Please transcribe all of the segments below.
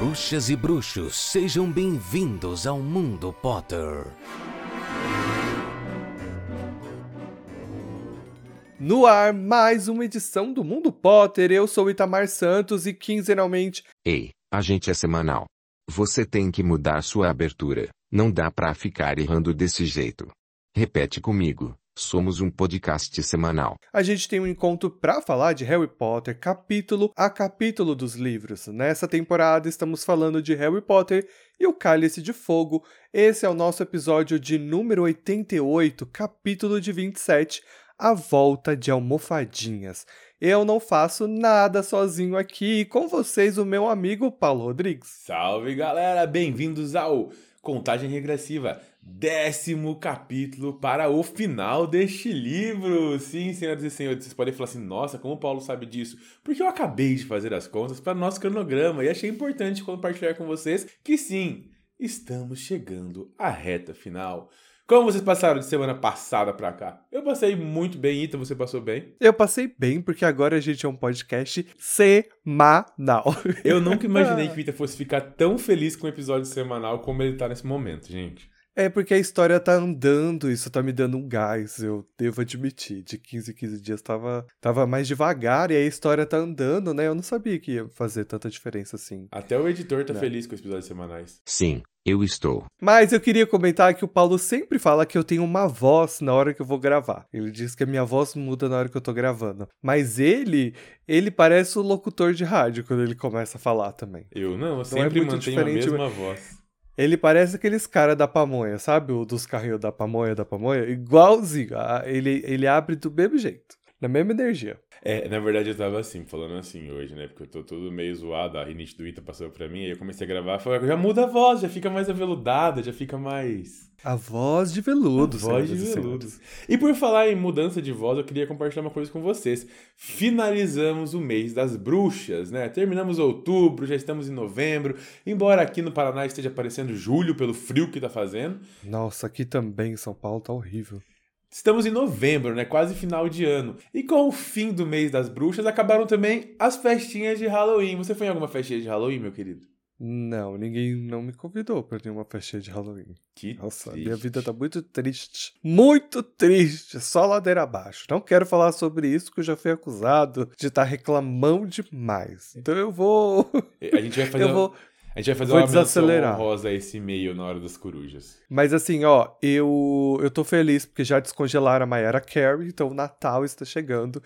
Bruxas e bruxos, sejam bem-vindos ao Mundo Potter. No ar, mais uma edição do Mundo Potter. Eu sou Itamar Santos e quinzenalmente. Ei, a gente é semanal. Você tem que mudar sua abertura. Não dá pra ficar errando desse jeito. Repete comigo. Somos um podcast semanal. A gente tem um encontro para falar de Harry Potter, capítulo a capítulo dos livros. Nessa temporada estamos falando de Harry Potter e o Cálice de Fogo. Esse é o nosso episódio de número 88, capítulo de 27, A Volta de Almofadinhas. Eu não faço nada sozinho aqui, com vocês o meu amigo Paulo Rodrigues. Salve galera, bem-vindos ao Contagem Regressiva décimo capítulo para o final deste livro. Sim, senhoras e senhores, vocês podem falar assim: nossa, como o Paulo sabe disso? Porque eu acabei de fazer as contas para nosso cronograma e achei importante compartilhar com vocês que sim, estamos chegando à reta final. Como vocês passaram de semana passada pra cá? Eu passei muito bem, Ita, você passou bem? Eu passei bem, porque agora a gente é um podcast semanal. Eu nunca imaginei que o Ita fosse ficar tão feliz com o episódio semanal como ele tá nesse momento, gente. É porque a história tá andando, isso tá me dando um gás, eu devo admitir. De 15 em 15 dias tava, tava mais devagar e a história tá andando, né? Eu não sabia que ia fazer tanta diferença assim. Até o editor tá feliz com os episódios semanais. Sim, eu estou. Mas eu queria comentar que o Paulo sempre fala que eu tenho uma voz na hora que eu vou gravar. Ele diz que a minha voz muda na hora que eu tô gravando. Mas ele, ele parece o locutor de rádio quando ele começa a falar também. Eu não, eu não sempre é mantenho a mesma voz. Ele parece aqueles caras da pamonha, sabe? O dos carrinhos da pamonha, da pamonha. Igualzinho. Ele, ele abre do mesmo jeito. Na mesma energia. É, na verdade eu tava assim, falando assim hoje, né? Porque eu tô todo meio zoado, a rinite do Ita passou pra mim, aí eu comecei a gravar, falei, já muda a voz, já fica mais aveludada, já fica mais. A voz de veludo, a voz de veludo. E por falar em mudança de voz, eu queria compartilhar uma coisa com vocês. Finalizamos o mês das bruxas, né? Terminamos outubro, já estamos em novembro. Embora aqui no Paraná esteja aparecendo julho pelo frio que tá fazendo. Nossa, aqui também em São Paulo tá horrível. Estamos em novembro, né? Quase final de ano. E com o fim do mês das bruxas, acabaram também as festinhas de Halloween. Você foi em alguma festinha de Halloween, meu querido? Não, ninguém não me convidou para nenhuma festinha de Halloween. Que Nossa, triste. minha vida tá muito triste. Muito triste. Só ladeira abaixo. Não quero falar sobre isso, que eu já fui acusado de estar tá reclamando demais. Então eu vou. A gente vai fazer. eu vou... A gente vai fazer Vou uma desacelerar. menção honrosa a esse e-mail na hora das corujas. Mas assim, ó, eu, eu tô feliz porque já descongelaram a Mayara Carey, então o Natal está chegando.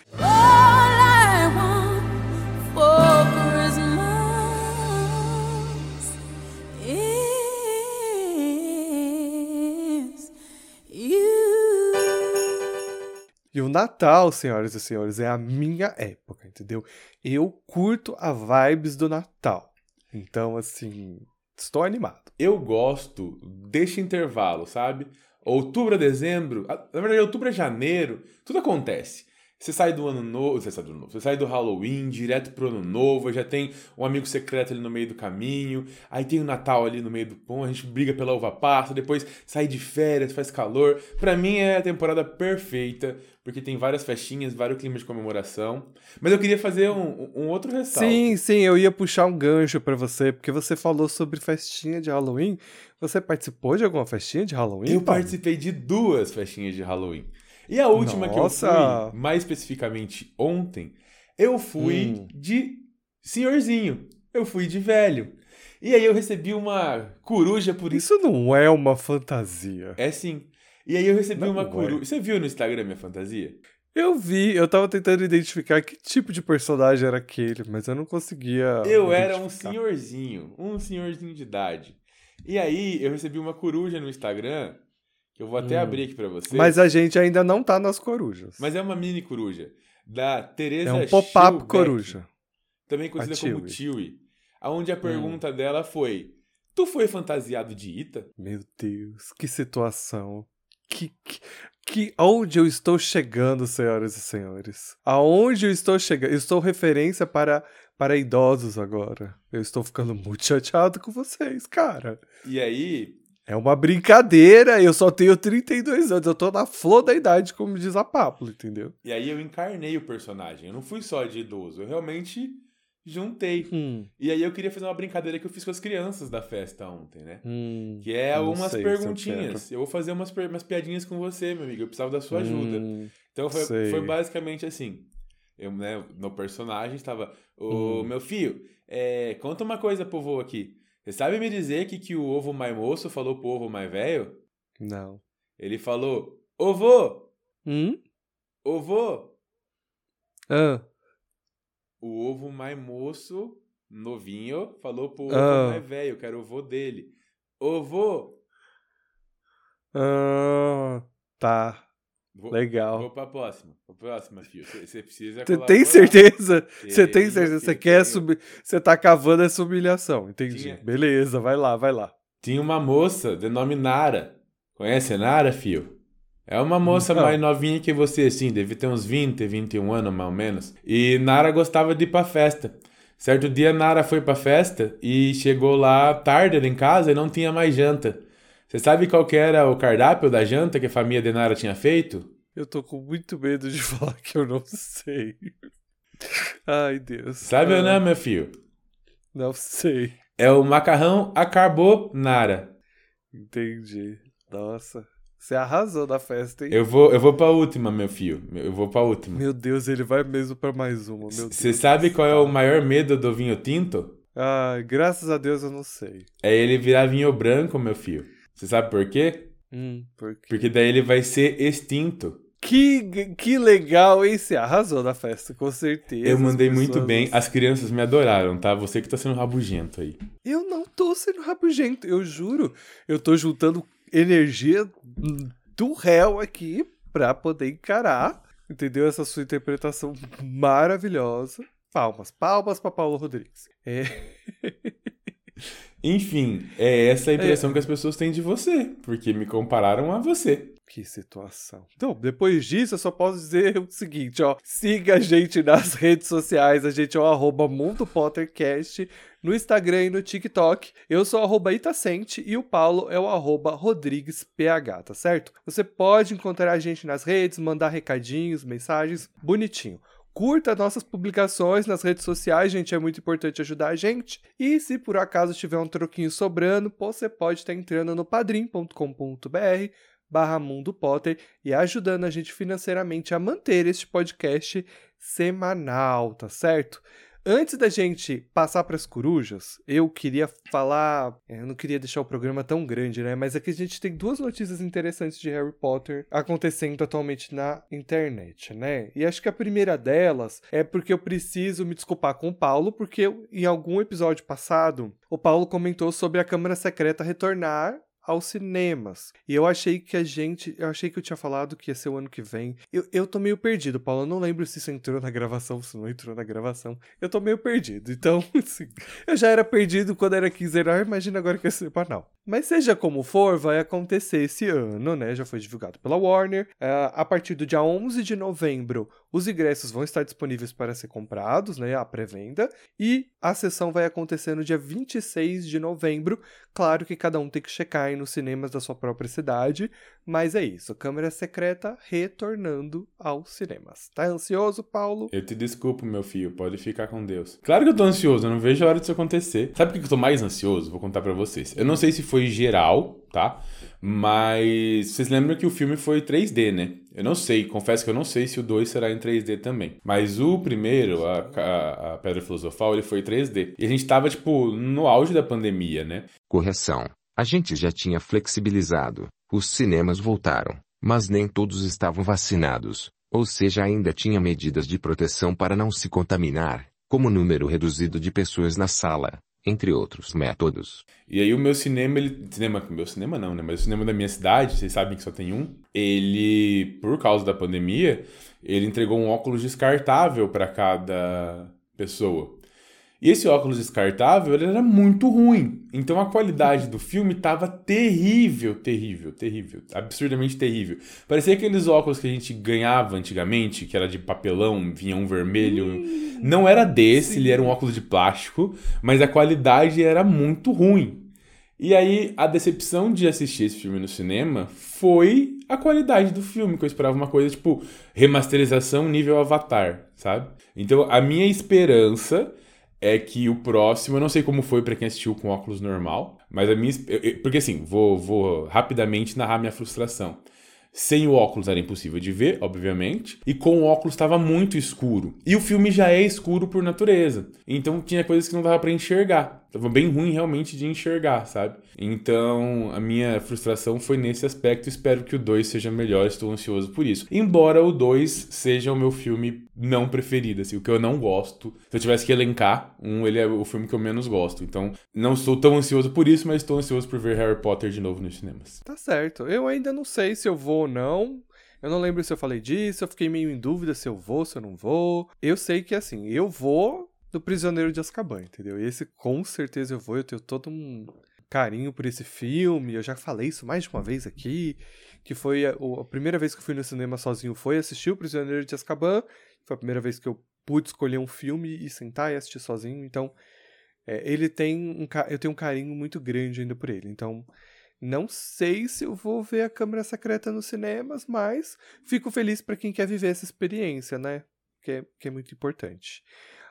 E o Natal, senhoras e senhores, é a minha época, entendeu? Eu curto a vibes do Natal. Então, assim, estou animado. Eu gosto deste intervalo, sabe? Outubro a dezembro, na verdade, outubro a janeiro, tudo acontece. Você sai do ano novo, você sai do ano novo, você sai do Halloween direto pro ano novo, já tem um amigo secreto ali no meio do caminho, aí tem o Natal ali no meio do pão, a gente briga pela uva passa, depois sai de férias, faz calor. Para mim é a temporada perfeita, porque tem várias festinhas, vários climas de comemoração. Mas eu queria fazer um, um outro ressalto. Sim, sim, eu ia puxar um gancho para você, porque você falou sobre festinha de Halloween. Você participou de alguma festinha de Halloween? Eu Paulo? participei de duas festinhas de Halloween. E a última Nossa. que eu fui, mais especificamente ontem, eu fui Hum. de senhorzinho. Eu fui de velho. E aí eu recebi uma coruja por isso. Isso não é uma fantasia. É sim. E aí eu recebi Não uma é. coruja. Você viu no Instagram minha fantasia? Eu vi, eu tava tentando identificar que tipo de personagem era aquele, mas eu não conseguia. Eu era um senhorzinho, um senhorzinho de idade. E aí eu recebi uma coruja no Instagram, eu vou até Hum. abrir aqui pra você. Mas a gente ainda não tá nas corujas. Mas é uma mini coruja da Teresa é um pop-up coruja. também conhecida A como Chewie. Chewie, aonde Hum. a pergunta dela foi: Tu foi fantasiado de Ita? Meu Deus, que situação. Que, que, que onde eu estou chegando, senhoras e senhores? Aonde eu estou chegando? Eu estou referência para para idosos agora. Eu estou ficando muito chateado com vocês, cara. E aí, É uma brincadeira, eu só tenho 32 anos, eu tô na flor da idade, como diz a Pablo, entendeu? e aí eu encarnei o personagem. Eu não fui só de idoso, eu realmente juntei. Hum, E aí eu queria fazer uma brincadeira que eu fiz com as crianças da festa ontem, né? hum, Que é algumas sei se eu perguntinhas. Eu, vou fazer umas, umas piadinhas com você, meu amigo. Eu precisava da sua ajuda. Hum, Então foi, sei. foi basicamente assim. Eu, né, no personagem estava. Ô, Hum. meu filho, é, conta uma coisa pro vô aqui. Você sabe me dizer que, que o ovo mais moço falou pro ovo mais velho? não. Ele falou: vô, Hum? vô. Ah, O ovo mais moço, novinho, falou pro ovo Ah. mais velho, que era o vô dele. Vô. ah, tá. Vou, Legal. Vou pra próxima. Pra próxima, filho. Você precisa. Você tem certeza? Você tem certeza? Você filho, quer subir? Você tá cavando essa humilhação, entendi. Tinha. Beleza, vai lá, vai lá. Tinha uma moça de nome Nara. Conhece a Nara, fio? É uma moça Não. mais novinha que você, assim, deve ter uns 20, 21 anos, mais ou menos. E Nara gostava de ir pra festa. Certo dia, Nara foi pra festa e chegou lá tarde em casa e não tinha mais janta. Você sabe qual que era o cardápio da janta que a família de Nara tinha feito? Eu tô com muito medo de falar que eu não sei. Ai, Deus. Sabe Ah, ou não, meu filho? Não sei. É o macarrão a carbonara. Entendi. Nossa. Você arrasou na festa, hein? Eu vou, eu vou pra última, meu filho. Eu vou pra última. Meu Deus, ele vai mesmo pra mais uma. Você sabe qual é o maior medo do vinho tinto? Ai, graças a Deus eu não sei. É ele virar vinho branco, meu filho. Você sabe por quê? Hum, por quê? Porque daí ele vai ser extinto. Que, que legal, hein? Você arrasou na festa, com certeza. Eu mandei muito bem. As crianças me adoraram, tá? Você que tá sendo rabugento aí. Eu não tô sendo rabugento, eu juro. Eu tô juntando energia do réu aqui pra poder encarar, entendeu? Essa sua interpretação maravilhosa. Palmas, palmas pra Paulo Rodrigues. É, Enfim, é essa a impressão que as pessoas têm de você. Porque me compararam a você. que situação. Então, depois disso, eu só posso dizer o seguinte, ó. Siga a gente nas redes sociais, a gente é o arroba Mundo Pottercast no Instagram e no TikTok. Eu sou o arroba Itacente e o Paulo é o arroba RodriguesPH, tá certo? Você pode encontrar a gente nas redes, mandar recadinhos, mensagens, bonitinho. Curta nossas publicações nas redes sociais, gente, é muito importante ajudar a gente. E se por acaso tiver um troquinho sobrando, você pode estar entrando no padrim.com.br barra Mundo Potter e ajudando a gente financeiramente a manter este podcast semanal, tá certo? Antes da gente passar para as corujas, eu queria falar. é, Eu não queria deixar o programa tão grande, né? Mas aqui a gente tem duas notícias interessantes de Harry Potter acontecendo atualmente na internet, né? E acho que a primeira delas é porque eu preciso me desculpar com o Paulo, porque eu, em algum episódio passado, o Paulo comentou sobre a Câmara Secreta retornar aos cinemas. E eu achei que a gente. Eu achei que eu tinha falado que ia ser o ano que vem. Eu, eu tô meio perdido, Paulo. Eu não lembro se isso entrou na gravação, se não entrou na gravação. Eu tô meio perdido. Então, assim, eu já era perdido quando era quinzenal, imagina agora que é semanal. Mas seja como for, vai acontecer esse ano, né? Já foi divulgado pela Warner. Ah, a partir do dia 11 de novembro, os ingressos vão estar disponíveis para ser comprados, né? A pré-venda. E a sessão vai acontecer no dia 26 de novembro. Claro que cada um tem que checar aí nos cinemas da sua própria cidade. Mas é isso. Câmera Secreta retornando aos cinemas. Tá ansioso, Paulo? Eu te desculpo, meu filho. Pode ficar com Deus. Claro que eu tô ansioso. Eu não vejo a hora disso acontecer. Sabe por que eu tô mais ansioso? Vou contar pra vocês. Eu não sei se foi geral, tá? Mas vocês lembram que o filme foi 3D, né? Eu não sei, confesso que eu não sei se o 2 será em 3D também. Mas o primeiro, a, a, a Pedra Filosofal, ele foi 3D. E a gente tava, tipo, no auge da pandemia, né? Correção. A gente já tinha flexibilizado. Os cinemas voltaram, mas nem todos estavam vacinados. Ou seja, ainda tinha medidas de proteção para não se contaminar, como número reduzido de pessoas na sala, entre outros métodos. E aí o meu cinema, ele. Cinema, meu cinema não, né? Mas o cinema da minha cidade, vocês sabem que só tem um. Ele, por causa da pandemia, ele entregou um óculos descartável para cada pessoa. E esse óculos descartável ele era muito ruim. Então a qualidade do filme tava terrível, terrível, terrível. Absurdamente terrível. Parecia aqueles óculos que a gente ganhava antigamente, que era de papelão, vinha um vermelho. Não era desse, ele era um óculos de plástico, mas a qualidade era muito ruim. E aí, a decepção de assistir esse filme no cinema foi a qualidade do filme, que eu esperava uma coisa tipo remasterização nível Avatar, sabe? Então, a minha esperança é que o próximo, eu não sei como foi para quem assistiu com óculos normal, mas a minha. Porque assim, vou, vou rapidamente narrar minha frustração. Sem o óculos era impossível de ver, obviamente, e com o óculos estava muito escuro. E o filme já é escuro por natureza. Então tinha coisas que não dava para enxergar. Tava bem ruim realmente de enxergar, sabe? Então a minha frustração foi nesse aspecto. Espero que o 2 seja melhor, estou ansioso por isso. Embora o 2 seja o meu filme não preferido, assim, o que eu não gosto. Se eu tivesse que elencar, um, ele é o filme que eu menos gosto. Então não estou tão ansioso por isso, mas estou ansioso por ver Harry Potter de novo nos cinemas. Tá certo. Eu ainda não sei se eu vou ou não. Eu não lembro se eu falei disso, eu fiquei meio em dúvida se eu vou, se eu não vou. Eu sei que assim, eu vou do Prisioneiro de Azkaban, entendeu? E esse com certeza eu vou, eu tenho todo um carinho por esse filme, eu já falei isso mais de uma vez aqui, que foi a, a primeira vez que eu fui no cinema sozinho foi assistir o Prisioneiro de Azkaban, foi a primeira vez que eu pude escolher um filme e sentar e assistir sozinho, então é, ele tem um, eu tenho um carinho muito grande ainda por ele, então não sei se eu vou ver a Câmara Secreta nos cinemas, mas fico feliz para quem quer viver essa experiência, né? Que é, que é muito importante.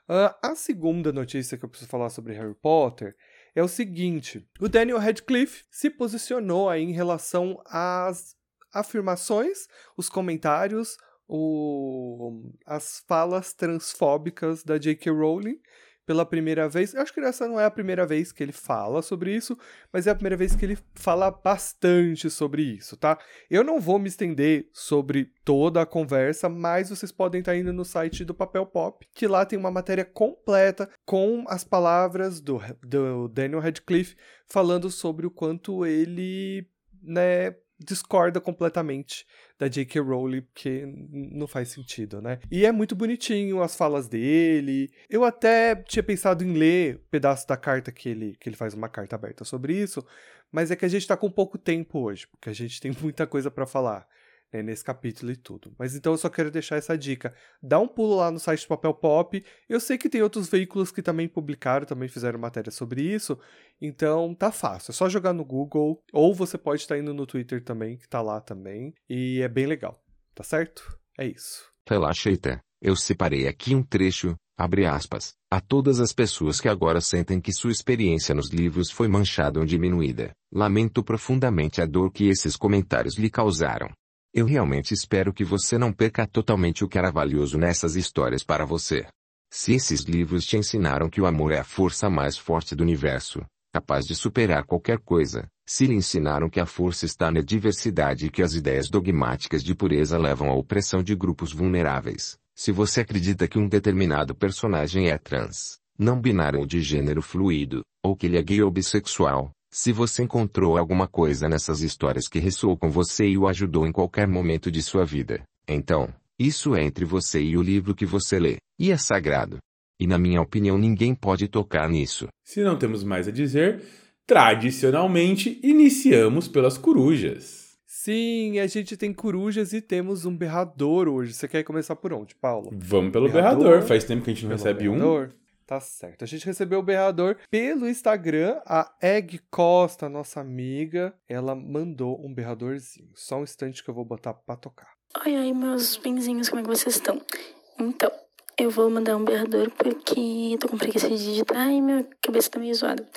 Uh, a segunda notícia que eu preciso falar sobre Harry Potter é o seguinte: o Daniel Radcliffe se posicionou aí em relação às afirmações, os comentários, o, as falas transfóbicas da J.K. Rowling pela primeira vez. Eu acho que essa não é a primeira vez que ele fala sobre isso, mas é a primeira vez que ele fala bastante sobre isso, tá? Eu não vou me estender sobre toda a conversa, mas vocês podem estar indo no site do Papel Pop, que lá tem uma matéria completa com as palavras do, do Daniel Radcliffe falando sobre o quanto ele, né, discorda completamente da J.K. Rowling, porque não faz sentido, né? E é muito bonitinho as falas dele. Eu até tinha pensado em ler um pedaço da carta que ele, que ele faz uma carta aberta sobre isso, mas é que a gente tá com pouco tempo hoje, porque a gente tem muita coisa para falar né, nesse capítulo e tudo. Mas então eu só quero deixar essa dica. Dá um pulo lá no site do Papel Pop. Eu sei que tem outros veículos que também publicaram, também fizeram matéria sobre isso. Então tá fácil. É só jogar no Google. Ou você pode estar indo no Twitter também, que tá lá também. E é bem legal. Tá certo? É isso. Relaxa, Eita. Eu separei aqui um trecho, abre aspas, a todas as pessoas que agora sentem que sua experiência nos livros foi manchada ou diminuída. Lamento profundamente a dor que esses comentários lhe causaram. Eu realmente espero que você não perca totalmente o que era valioso nessas histórias para você. Se esses livros te ensinaram que o amor é a força mais forte do universo, capaz de superar qualquer coisa, se lhe ensinaram que a força está na diversidade e que as ideias dogmáticas de pureza levam à opressão de grupos vulneráveis, se você acredita que um determinado personagem é trans, não binário ou de gênero fluido, ou que ele é gay ou bissexual, se você encontrou alguma coisa nessas histórias que ressoou com você e o ajudou em qualquer momento de sua vida, então, isso é entre você e o livro que você lê, e é sagrado. E na minha opinião ninguém pode tocar nisso. Se não temos mais a dizer, tradicionalmente iniciamos pelas corujas. Sim, a gente tem corujas e temos um berrador hoje. Você quer começar por onde, Paulo? Vamos pelo berrador. berrador. Faz tempo que a gente não recebe berrador. um. Tá certo. A gente recebeu o berrador pelo Instagram. A Egg Costa, nossa amiga, ela mandou um berradorzinho. Só um instante que eu vou botar pra tocar. Oi, oi, meus benzinhos, como é que vocês estão? Então, eu vou mandar um berrador porque tô com preguiça de digitar e minha cabeça tá meio zoada.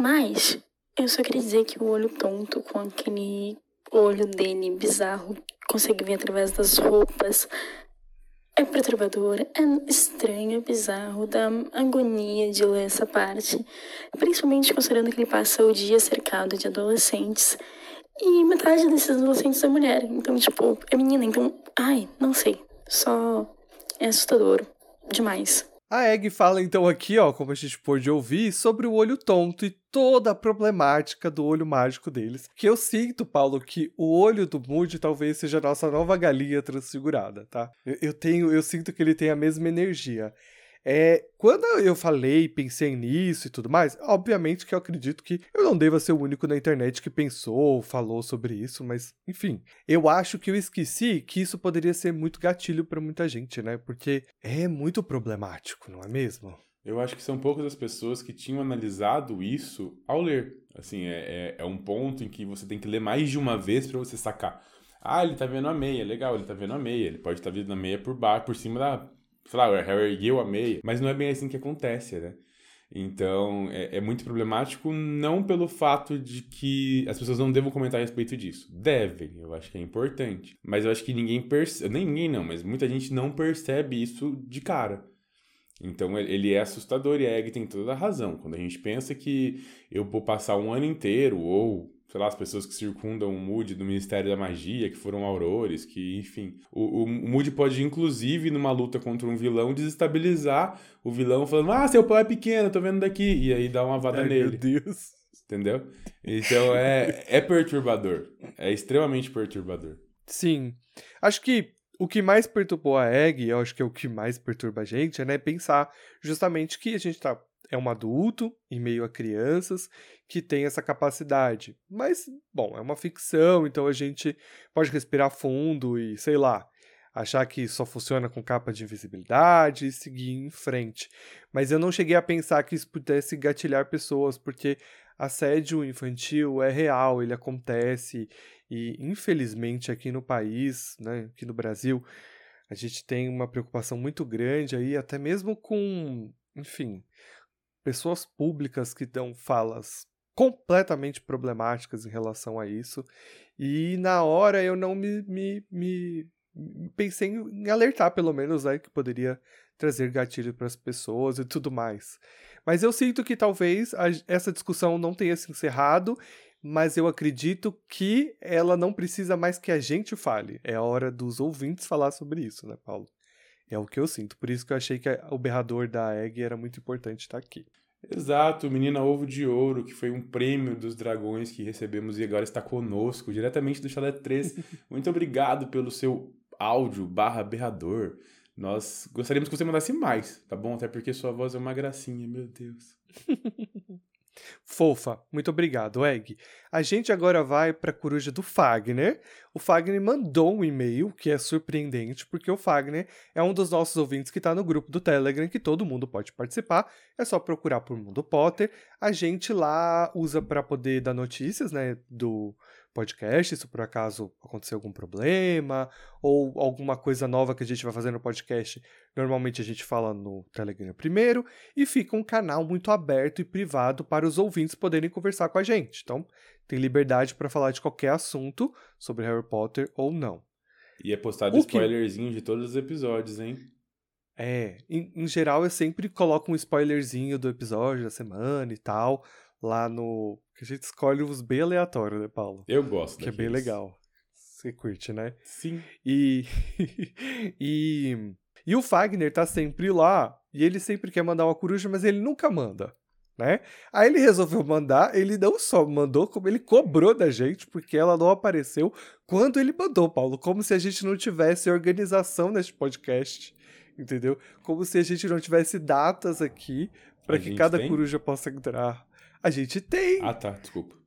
Mas, eu só queria dizer que o olho tonto com aquele olho dele bizarro consegue ver através das roupas é perturbador, é estranho, é bizarro, dá agonia de ler essa parte, principalmente considerando que ele passa o dia cercado de adolescentes e metade desses adolescentes é mulher, então, tipo, é menina, então, ai, não sei, só é assustador demais. A Egg fala então aqui, ó, como a gente pôde ouvir, sobre o olho tonto e toda a problemática do olho mágico deles. Que eu sinto, Paulo, que o olho do Moody talvez seja a nossa nova galinha transfigurada, tá? Eu, eu tenho, eu sinto que ele tem a mesma energia. É, quando eu falei, pensei nisso e tudo mais, obviamente que eu acredito que eu não deva ser o único na internet que pensou, falou sobre isso, mas enfim, eu acho que eu esqueci que isso poderia ser muito gatilho para muita gente, né? Porque é muito problemático, não é mesmo? Eu acho que são poucas as pessoas que tinham analisado isso ao ler. Assim, é, é, é um ponto em que você tem que ler mais de uma vez para você sacar. Ah, ele tá vendo a meia, legal, ele tá vendo a meia. Ele pode estar tá vendo a meia por baixo, por cima da o Harry ergueu a meia, mas não é bem assim que acontece, né? Então, é, é, muito problemático não pelo fato de que as pessoas não devam comentar a respeito disso. Devem, eu acho que é importante. Mas eu acho que ninguém percebe, nem ninguém não, mas muita gente não percebe isso de cara. Então ele é assustador e a Egg tem toda a razão. Quando a gente pensa que eu vou passar um ano inteiro, ou sei lá, as pessoas que circundam o Moody do Ministério da Magia, que foram aurores, que, enfim. O, o, o Moody pode, inclusive, numa luta contra um vilão, desestabilizar o vilão falando: Ah, seu pai é pequeno, tô vendo daqui. E aí dá uma vada Ai, nele. Meu Deus. Entendeu? Então é, é perturbador. É extremamente perturbador. Sim. Acho que o que mais perturbou a Egg, eu acho que é o que mais perturba a gente, é né, pensar justamente que a gente tá, é um adulto em meio a crianças que tem essa capacidade. Mas, bom, é uma ficção, então a gente pode respirar fundo e, sei lá, achar que só funciona com capa de invisibilidade e seguir em frente. Mas eu não cheguei a pensar que isso pudesse gatilhar pessoas, porque assédio infantil é real, ele acontece e infelizmente aqui no país, né, aqui no Brasil, a gente tem uma preocupação muito grande aí, até mesmo com, enfim, pessoas públicas que dão falas completamente problemáticas em relação a isso. E na hora eu não me, me, me pensei em alertar, pelo menos, né, que poderia trazer gatilho para as pessoas e tudo mais. Mas eu sinto que talvez a, essa discussão não tenha se encerrado mas eu acredito que ela não precisa mais que a gente fale. É a hora dos ouvintes falar sobre isso, né, Paulo? É o que eu sinto. Por isso que eu achei que o berrador da Egg era muito importante estar aqui. Exato, Menina Ovo de Ouro, que foi um prêmio dos dragões que recebemos e agora está conosco, diretamente do Chalé 3. muito obrigado pelo seu áudio barra berrador. Nós gostaríamos que você mandasse mais, tá bom? Até porque sua voz é uma gracinha, meu Deus. Fofa, muito obrigado, Egg. A gente agora vai para a coruja do Fagner. O Fagner mandou um e-mail que é surpreendente, porque o Fagner é um dos nossos ouvintes que está no grupo do Telegram, que todo mundo pode participar. É só procurar por Mundo Potter. A gente lá usa para poder dar notícias, né, do podcast, se por acaso acontecer algum problema ou alguma coisa nova que a gente vai fazer no podcast. Normalmente a gente fala no Telegram primeiro e fica um canal muito aberto e privado para os ouvintes poderem conversar com a gente. Então, tem liberdade para falar de qualquer assunto sobre Harry Potter ou não. E é postado o spoilerzinho que... de todos os episódios, hein? É, em, em geral eu sempre coloco um spoilerzinho do episódio da semana e tal lá no. Que a gente escolhe os bem aleatórios, né, Paulo? Eu gosto. Que daqueles. é bem legal. Você curte, né? Sim. E. e. E o Fagner tá sempre lá. E ele sempre quer mandar uma coruja, mas ele nunca manda. Né? Aí ele resolveu mandar, ele não só mandou, como ele cobrou da gente, porque ela não apareceu quando ele mandou, Paulo. Como se a gente não tivesse organização neste podcast, entendeu? Como se a gente não tivesse datas aqui para que cada tem? coruja possa entrar. A gente tem. Ah, tá, desculpa.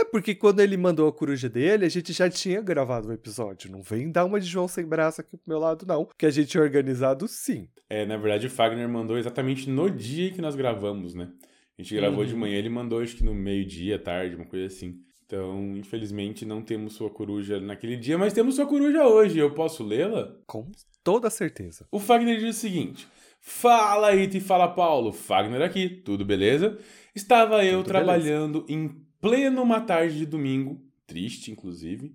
É, porque quando ele mandou a coruja dele, a gente já tinha gravado o episódio. Não vem dar uma de João sem braço aqui pro meu lado, não. Que a gente é organizado sim. É, na verdade, o Fagner mandou exatamente no dia que nós gravamos, né? A gente gravou uhum. de manhã, ele mandou acho que no meio-dia, tarde, uma coisa assim. Então, infelizmente, não temos sua coruja naquele dia, mas temos sua coruja hoje. Eu posso lê-la? Com toda certeza. O Fagner diz o seguinte: Fala, Ita e fala, Paulo. Fagner aqui, tudo beleza? Estava eu Tudo trabalhando beleza. em pleno uma tarde de domingo, triste inclusive,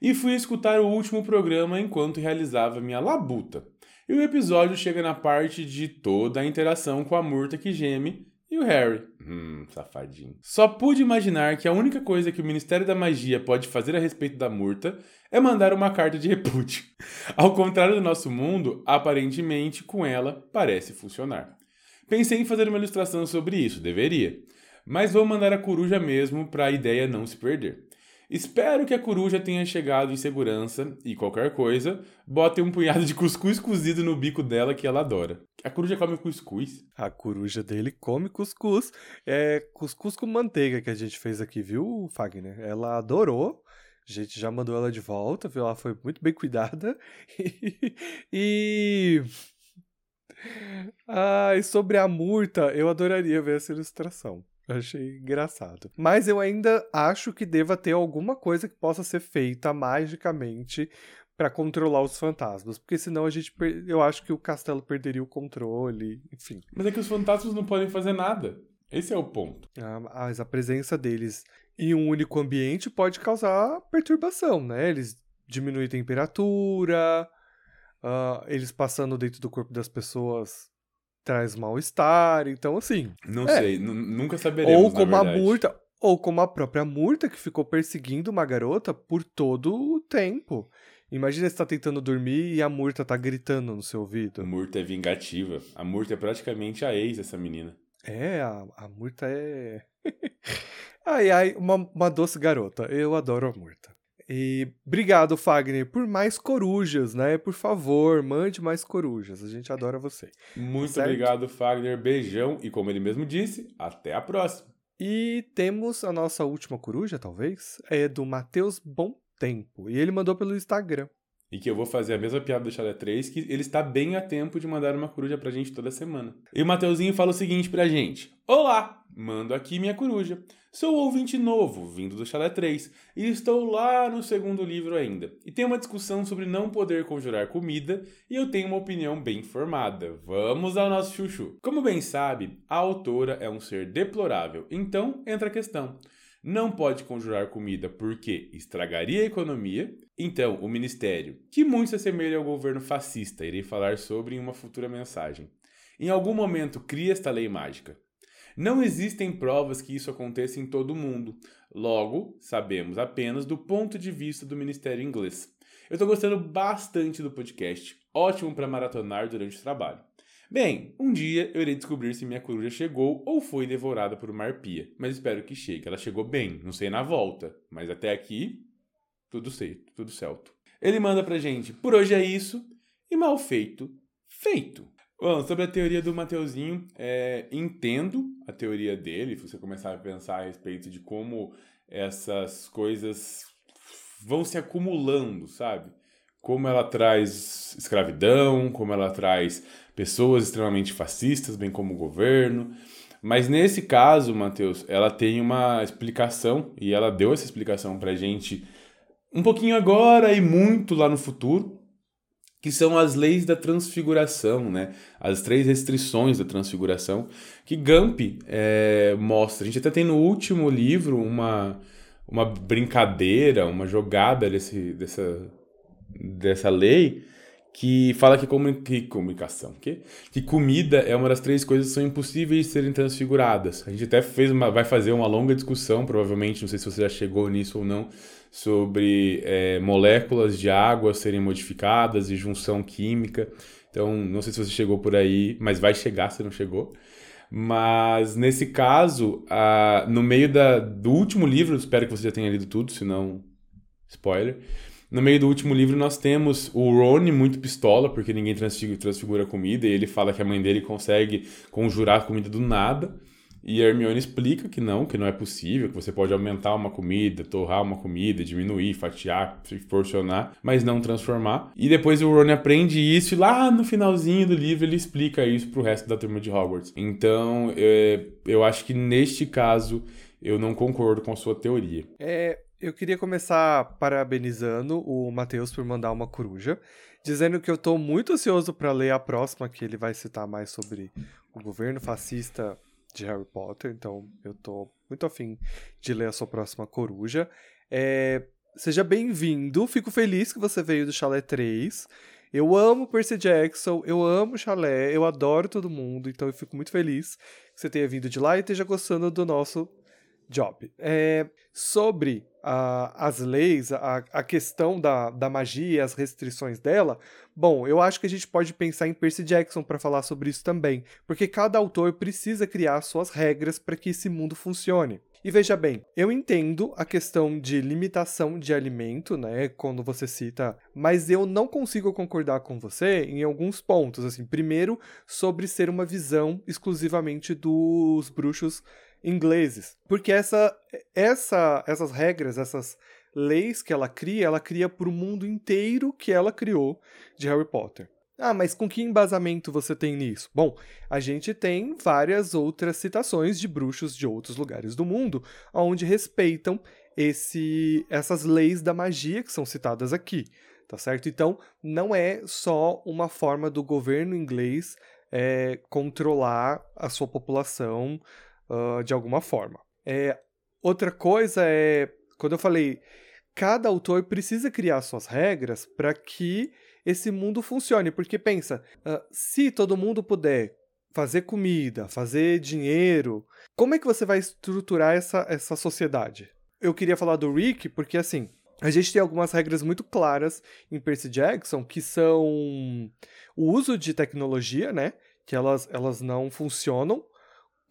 e fui escutar o último programa enquanto realizava minha labuta. E o episódio chega na parte de toda a interação com a Murta que geme e o Harry. Hum, safadinho. Só pude imaginar que a única coisa que o Ministério da Magia pode fazer a respeito da Murta é mandar uma carta de repúdio. Ao contrário do nosso mundo, aparentemente com ela parece funcionar. Pensei em fazer uma ilustração sobre isso, deveria. Mas vou mandar a coruja mesmo para a ideia não se perder. Espero que a coruja tenha chegado em segurança e qualquer coisa, botem um punhado de cuscuz cozido no bico dela que ela adora. A coruja come cuscuz? A coruja dele come cuscuz. É cuscuz com manteiga que a gente fez aqui, viu, Fagner? Ela adorou. A gente já mandou ela de volta, viu? Ela foi muito bem cuidada. e ah, e sobre a murta, eu adoraria ver essa ilustração. Achei engraçado. Mas eu ainda acho que deva ter alguma coisa que possa ser feita magicamente para controlar os fantasmas, porque senão a gente eu acho que o castelo perderia o controle, enfim. Mas é que os fantasmas não podem fazer nada. Esse é o ponto. Ah, mas a presença deles em um único ambiente pode causar perturbação, né? Eles diminuem a temperatura, uh, eles passando dentro do corpo das pessoas traz mal-estar, então assim. Não é. sei, nunca saberemos. Ou como a Murta, ou como a própria Murta que ficou perseguindo uma garota por todo o tempo. Imagina você tá tentando dormir e a Murta tá gritando no seu ouvido. A Murta é vingativa. A Murta é praticamente a ex dessa menina. É, a, a Murta é. ai, ai, uma, uma doce garota. Eu adoro a Murta. E obrigado, Fagner, por mais corujas, né? Por favor, mande mais corujas. A gente adora você. Muito certo? obrigado, Fagner. Beijão. E como ele mesmo disse, até a próxima. E temos a nossa última coruja, talvez. É do Matheus Bom tempo. E ele mandou pelo Instagram. E que eu vou fazer a mesma piada do Chalé 3, que ele está bem a tempo de mandar uma coruja pra gente toda semana. E o Mateuzinho fala o seguinte pra gente: Olá! Mando aqui minha coruja. Sou ouvinte novo, vindo do Chalé 3, e estou lá no segundo livro ainda. E tem uma discussão sobre não poder conjurar comida, e eu tenho uma opinião bem formada. Vamos ao nosso chuchu. Como bem sabe, a autora é um ser deplorável, então entra a questão não pode conjurar comida porque estragaria a economia. Então, o ministério, que muito se assemelha ao governo fascista, irei falar sobre em uma futura mensagem, em algum momento cria esta lei mágica. Não existem provas que isso aconteça em todo o mundo, logo, sabemos apenas do ponto de vista do ministério inglês. Eu estou gostando bastante do podcast, ótimo para maratonar durante o trabalho. Bem, um dia eu irei descobrir se minha coruja chegou ou foi devorada por uma arpia, mas espero que chegue. Ela chegou bem, não sei na volta, mas até aqui, tudo certo, tudo certo. Ele manda pra gente, por hoje é isso, e mal feito, feito. Bom, sobre a teoria do Mateuzinho, é, entendo a teoria dele, se você começar a pensar a respeito de como essas coisas vão se acumulando, sabe? Como ela traz escravidão, como ela traz pessoas extremamente fascistas, bem como o governo. Mas nesse caso, Matheus, ela tem uma explicação e ela deu essa explicação pra gente um pouquinho agora e muito lá no futuro, que são as leis da transfiguração, né? As três restrições da transfiguração que Gump é, mostra. A gente até tem no último livro uma, uma brincadeira, uma jogada desse, dessa, dessa lei que fala que, comu que comunicação, que, que comida é uma das três coisas que são impossíveis de serem transfiguradas. A gente até fez uma, vai fazer uma longa discussão, provavelmente, não sei se você já chegou nisso ou não, sobre é, moléculas de água serem modificadas e junção química. Então, não sei se você chegou por aí, mas vai chegar se não chegou. Mas nesse caso, a, no meio da, do último livro, espero que você já tenha lido tudo, senão spoiler. No meio do último livro, nós temos o Ron muito pistola, porque ninguém transfigura, comida, e ele fala que a mãe dele consegue conjurar a comida do nada. E a Hermione explica que não, que não é possível, que você pode aumentar uma comida, torrar uma comida, diminuir, fatiar, porcionar, mas não transformar. E depois o Ron aprende isso e lá no finalzinho do livro ele explica isso pro resto da turma de Hogwarts. Então, é, eu acho que neste caso eu não concordo com a sua teoria. É, eu queria começar parabenizando o Matheus por mandar uma coruja, dizendo que eu estou muito ansioso para ler a próxima, que ele vai citar mais sobre o governo fascista de Harry Potter, então eu estou muito afim de ler a sua próxima coruja. É, seja bem-vindo, fico feliz que você veio do Chalé 3. Eu amo Percy Jackson, eu amo Chalé, eu adoro todo mundo, então eu fico muito feliz que você tenha vindo de lá e esteja gostando do nosso job. É, sobre as leis, a, a questão da, da magia e as restrições dela, bom, eu acho que a gente pode pensar em Percy Jackson para falar sobre isso também, porque cada autor precisa criar suas regras para que esse mundo funcione. E veja bem, eu entendo a questão de limitação de alimento, né, quando você cita, mas eu não consigo concordar com você em alguns pontos, assim, primeiro sobre ser uma visão exclusivamente dos bruxos ingleses. Porque essa, essa, essas regras, essas leis que ela cria, ela cria para o mundo inteiro que ela criou de Harry Potter. Ah, mas com que embasamento você tem nisso? Bom, a gente tem várias outras citações de bruxos de outros lugares do mundo onde respeitam esse, essas leis da magia que são citadas aqui. tá certo? Então, não é só uma forma do governo inglês é, controlar a sua população de alguma forma. É, outra coisa é, quando eu falei, cada autor precisa criar suas regras para que esse mundo funcione, porque pensa, uh, se todo mundo puder fazer comida, fazer dinheiro, como é que você vai estruturar essa, essa sociedade? Eu queria falar do Rick porque assim, a gente tem algumas regras muito claras em Percy Jackson, que são o uso de tecnologia, né? Que elas, elas não funcionam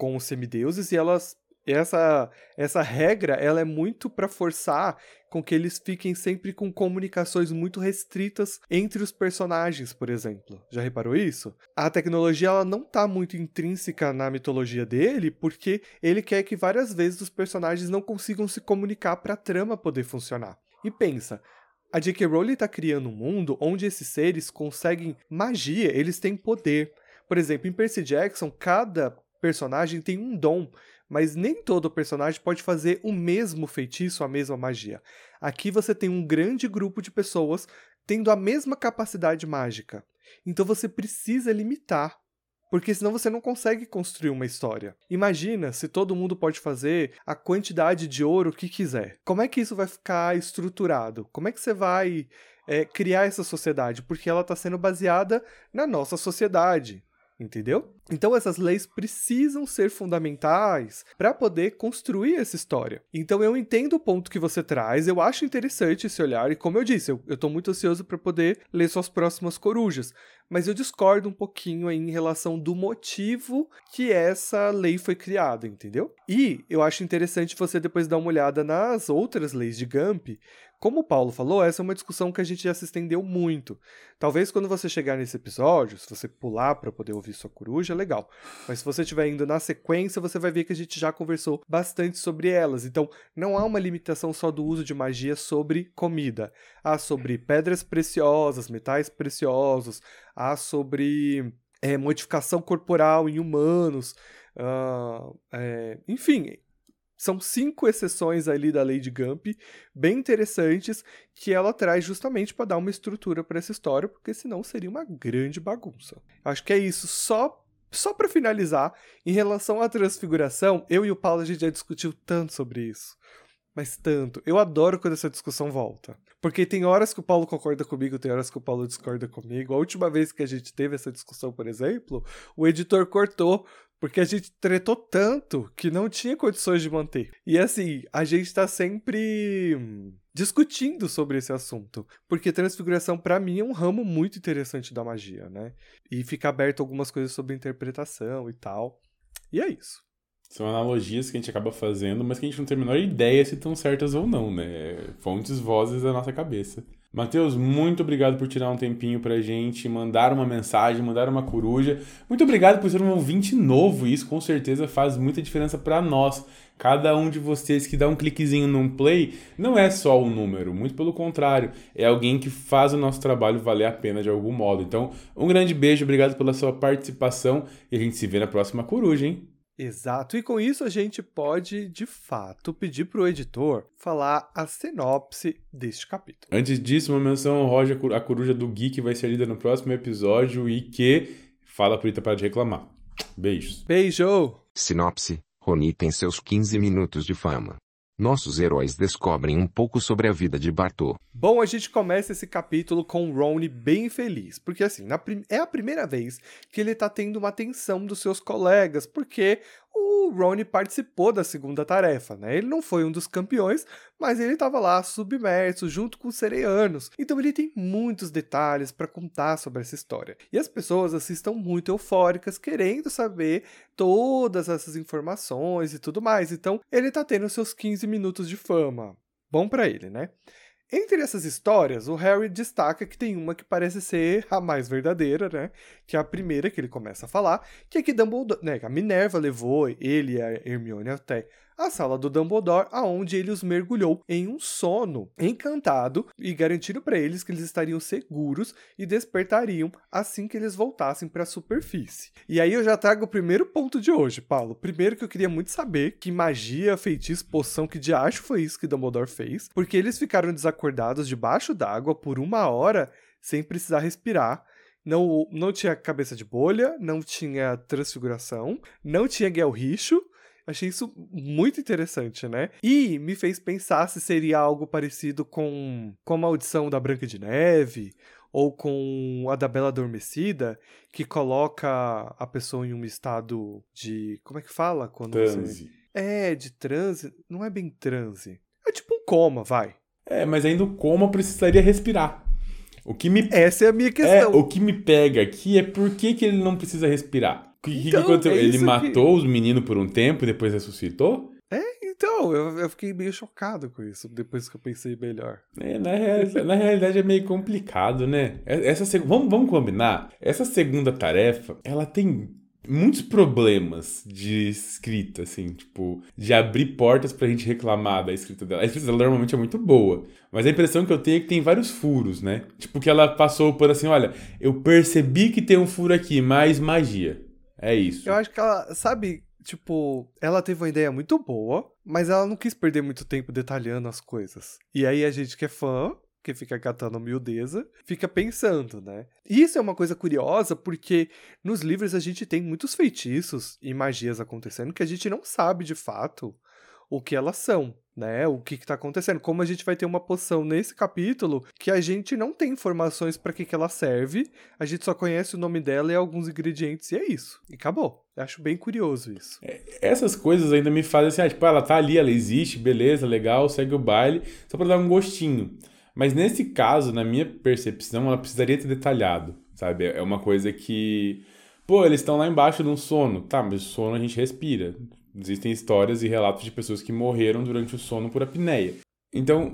com os semideuses e elas essa essa regra ela é muito para forçar com que eles fiquem sempre com comunicações muito restritas entre os personagens, por exemplo. Já reparou isso? A tecnologia ela não está muito intrínseca na mitologia dele, porque ele quer que várias vezes os personagens não consigam se comunicar para a trama poder funcionar. E pensa, a J.K. Rowling está criando um mundo onde esses seres conseguem magia, eles têm poder. Por exemplo, em Percy Jackson, cada personagem tem um dom, mas nem todo personagem pode fazer o mesmo feitiço, a mesma magia. Aqui você tem um grande grupo de pessoas tendo a mesma capacidade mágica. Então você precisa limitar porque senão você não consegue construir uma história. Imagina se todo mundo pode fazer a quantidade de ouro que quiser. Como é que isso vai ficar estruturado? Como é que você vai é, criar essa sociedade? Porque ela está sendo baseada na nossa sociedade entendeu? Então essas leis precisam ser fundamentais para poder construir essa história. Então eu entendo o ponto que você traz, eu acho interessante esse olhar e como eu disse, eu, estou muito ansioso para poder ler suas próximas corujas, mas eu discordo um pouquinho aí em relação do motivo que essa lei foi criada, entendeu? E eu acho interessante você depois dar uma olhada nas outras leis de Gump, como o Paulo falou, essa é uma discussão que a gente já se estendeu muito. Talvez quando você chegar nesse episódio, se você pular para poder ouvir sua coruja, legal. Mas se você estiver indo na sequência, você vai ver que a gente já conversou bastante sobre elas. Então, não há uma limitação só do uso de magia sobre comida. Há sobre pedras preciosas, metais preciosos, há sobre é, modificação corporal em humanos. Uh, é, enfim, são cinco exceções ali da lei de Gump, bem interessantes, que ela traz justamente para dar uma estrutura para essa história, porque senão seria uma grande bagunça. Acho que é isso. Só só para finalizar, em relação à transfiguração, eu e o Paulo a gente já discutiu tanto sobre isso. Mas tanto. Eu adoro quando essa discussão volta. Porque tem horas que o Paulo concorda comigo, tem horas que o Paulo discorda comigo. A última vez que a gente teve essa discussão, por exemplo, o editor cortou porque a gente tretou tanto que não tinha condições de manter. E assim, a gente tá sempre discutindo sobre esse assunto, porque transfiguração para mim é um ramo muito interessante da magia, né? E fica aberto algumas coisas sobre interpretação e tal. E é isso. São analogias que a gente acaba fazendo, mas que a gente não tem a menor ideia se estão certas ou não, né? Fontes, vozes da nossa cabeça. Matheus, muito obrigado por tirar um tempinho pra gente, mandar uma mensagem, mandar uma coruja. Muito obrigado por ser um ouvinte novo, isso com certeza faz muita diferença para nós. Cada um de vocês que dá um cliquezinho num play não é só um número, muito pelo contrário, é alguém que faz o nosso trabalho valer a pena de algum modo. Então, um grande beijo, obrigado pela sua participação e a gente se vê na próxima coruja, hein? Exato, e com isso a gente pode, de fato, pedir para o editor falar a sinopse deste capítulo. Antes disso, uma menção honrosa à coruja do Gui, que vai ser lida no próximo episódio e que fala pro Ita para de reclamar. Beijos. Beijo! Sinopse: Rony tem seus 15 minutos de fama. Nossos heróis descobrem um pouco sobre a vida de Bartô. Bom, a gente começa esse capítulo com o Ron bem feliz, porque assim, é a primeira vez que ele tá tendo uma atenção dos seus colegas, porque o Ron participou da segunda tarefa, né? Ele não foi um dos campeões, mas ele estava lá submerso junto com os sereianos. Então ele tem muitos detalhes para contar sobre essa história. E as pessoas assim, estão muito eufóricas, querendo saber todas essas informações e tudo mais. Então ele está tendo seus 15 minutos de fama. Bom para ele, né? Entre essas histórias, o Harry destaca que tem uma que parece ser a mais verdadeira, né? Que é a primeira que ele começa a falar, que é que Dumbledore, né, a Minerva levou ele e a Hermione até a sala do Dumbledore, aonde ele os mergulhou em um sono encantado e garantindo para eles que eles estariam seguros e despertariam assim que eles voltassem para a superfície. E aí eu já trago o primeiro ponto de hoje, Paulo. Primeiro que eu queria muito saber que magia, feitiço, poção, que de acho foi isso que Dumbledore fez, porque eles ficaram desacordados debaixo d'água por uma hora sem precisar respirar. Não, não tinha cabeça de bolha, não tinha transfiguração, não tinha Gelricho. Achei isso muito interessante, né? E me fez pensar se seria algo parecido com, com a maldição da Branca de Neve ou com a da Bela Adormecida, que coloca a pessoa em um estado de. Como é que fala? Quando Transe. Você... É, de transe. Não é bem transe. É tipo um coma, vai. É, mas ainda o coma precisaria respirar. O que me Essa é a minha é, questão. o que me pega aqui é por que, que ele não precisa respirar. Que, que Então, aconteceu? é ele isso que- matou os meninos por um tempo e depois ressuscitou? Então, eu, eu fiquei meio chocado com isso, depois que eu pensei melhor. É, na, reali- na realidade é meio complicado, né? É- Essa, vamos, vamos combinar? Essa segunda tarefa, ela tem muitos problemas de escrita, assim, tipo, de abrir portas pra gente reclamar da escrita dela. A escrita dela normalmente é muito boa, mas a impressão que eu tenho é que tem vários furos, né? Tipo, que ela passou por assim, olha, eu percebi que tem um furo aqui, mais magia. É isso. Eu acho que ela, sabe, tipo, ela teve uma ideia muito boa, mas ela não quis perder muito tempo detalhando as coisas. E aí a gente que é fã, que fica catando miudeza, fica pensando, né? Isso é uma coisa curiosa porque nos livros a gente tem muitos feitiços e magias acontecendo que a gente não sabe de fato o que elas são, né? O que, que tá acontecendo. Como a gente vai ter uma poção nesse capítulo que a gente não tem informações para que, que ela serve, a gente só conhece o nome dela e alguns ingredientes e é isso. E acabou. Eu acho bem curioso isso. Essas coisas ainda me fazem assim, ah, tipo, ela tá ali, ela existe, beleza, legal, segue o baile, só pra dar um gostinho. Mas nesse caso, na minha percepção, ela precisaria ter detalhado, sabe? É uma coisa que. Pô, eles estão lá embaixo de um sono. Tá, mas sono a gente respira. Existem histórias e relatos de pessoas que morreram durante o sono por apneia. Então,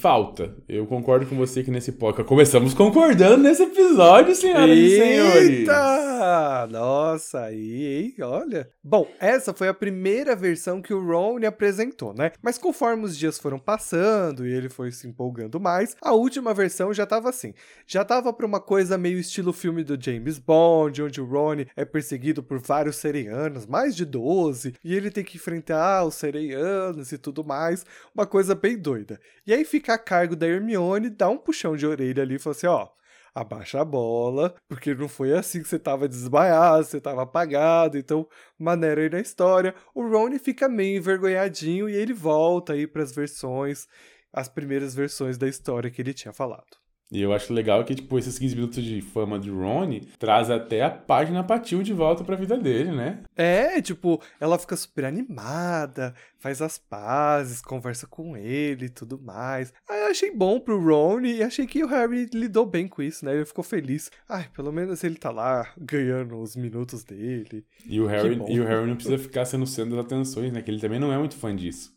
falta. Eu concordo com você que nesse podcast. Começamos concordando nesse episódio, senhoras e senhores. Eita! Nossa, aí? Olha. Bom, essa foi a primeira versão que o Ron apresentou, né? Mas conforme os dias foram passando e ele foi se empolgando mais, a última versão já tava assim. Já tava pra uma coisa meio estilo filme do James Bond, onde o Ron é perseguido por vários sereianos, mais de 12, e ele tem que enfrentar os sereianos e tudo mais. Uma coisa bem doida. E aí fica a cargo da Hermione, dá um puxão de orelha ali e fala assim: ó abaixa a bola, porque não foi assim que você tava desmaiado, você tava apagado, então maneira aí na história. O Ron fica meio envergonhadinho e ele volta aí para as versões, as primeiras versões da história que ele tinha falado. E eu acho legal que, tipo, esses 15 minutos de fama de Ron traz até a página Patil de volta pra vida dele, né? É, tipo, ela fica super animada, faz as pazes, conversa com ele e tudo mais. Aí eu achei bom pro Ron e achei que o Harry lidou bem com isso, né? Ele ficou feliz. Ai, pelo menos ele tá lá ganhando os minutos dele. E o Harry, e o Harry não precisa ficar sendo o centro das atenções, né? Que ele também não é muito fã disso.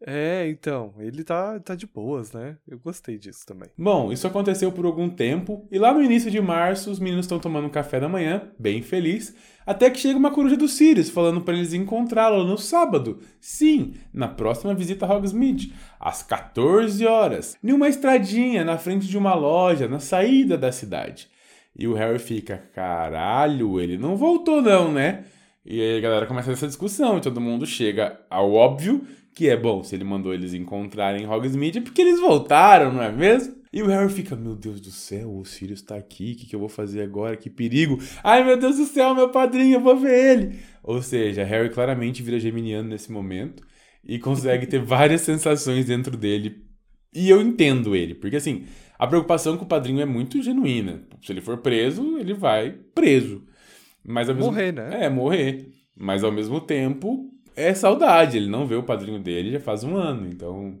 É, então, ele tá, tá de boas, né? Eu gostei disso também. Bom, isso aconteceu por algum tempo, e lá no início de março, os meninos estão tomando um café da manhã, bem feliz, até que chega uma coruja do Sirius, falando para eles encontrá-lo no sábado. Sim, na próxima visita a Hogsmeade, às 14 horas, em uma estradinha na frente de uma loja, na saída da cidade. E o Harry fica, caralho, ele não voltou não, né? E aí a galera começa essa discussão, e todo mundo chega ao óbvio, que é bom, se ele mandou eles encontrarem Hogsmeade é porque eles voltaram, não é mesmo? E o Harry fica, meu Deus do céu, o Sirius tá aqui, o que, que eu vou fazer agora? Que perigo! Ai, meu Deus do céu, meu padrinho, eu vou ver ele! Ou seja, Harry claramente vira geminiano nesse momento e consegue ter várias sensações dentro dele. E eu entendo ele, porque assim, a preocupação com o padrinho é muito genuína. Se ele for preso, ele vai preso. Mas ao mesmo... Morrer, né? É, morrer. Mas ao mesmo tempo, é saudade. Ele não vê o padrinho dele já faz um ano. Então,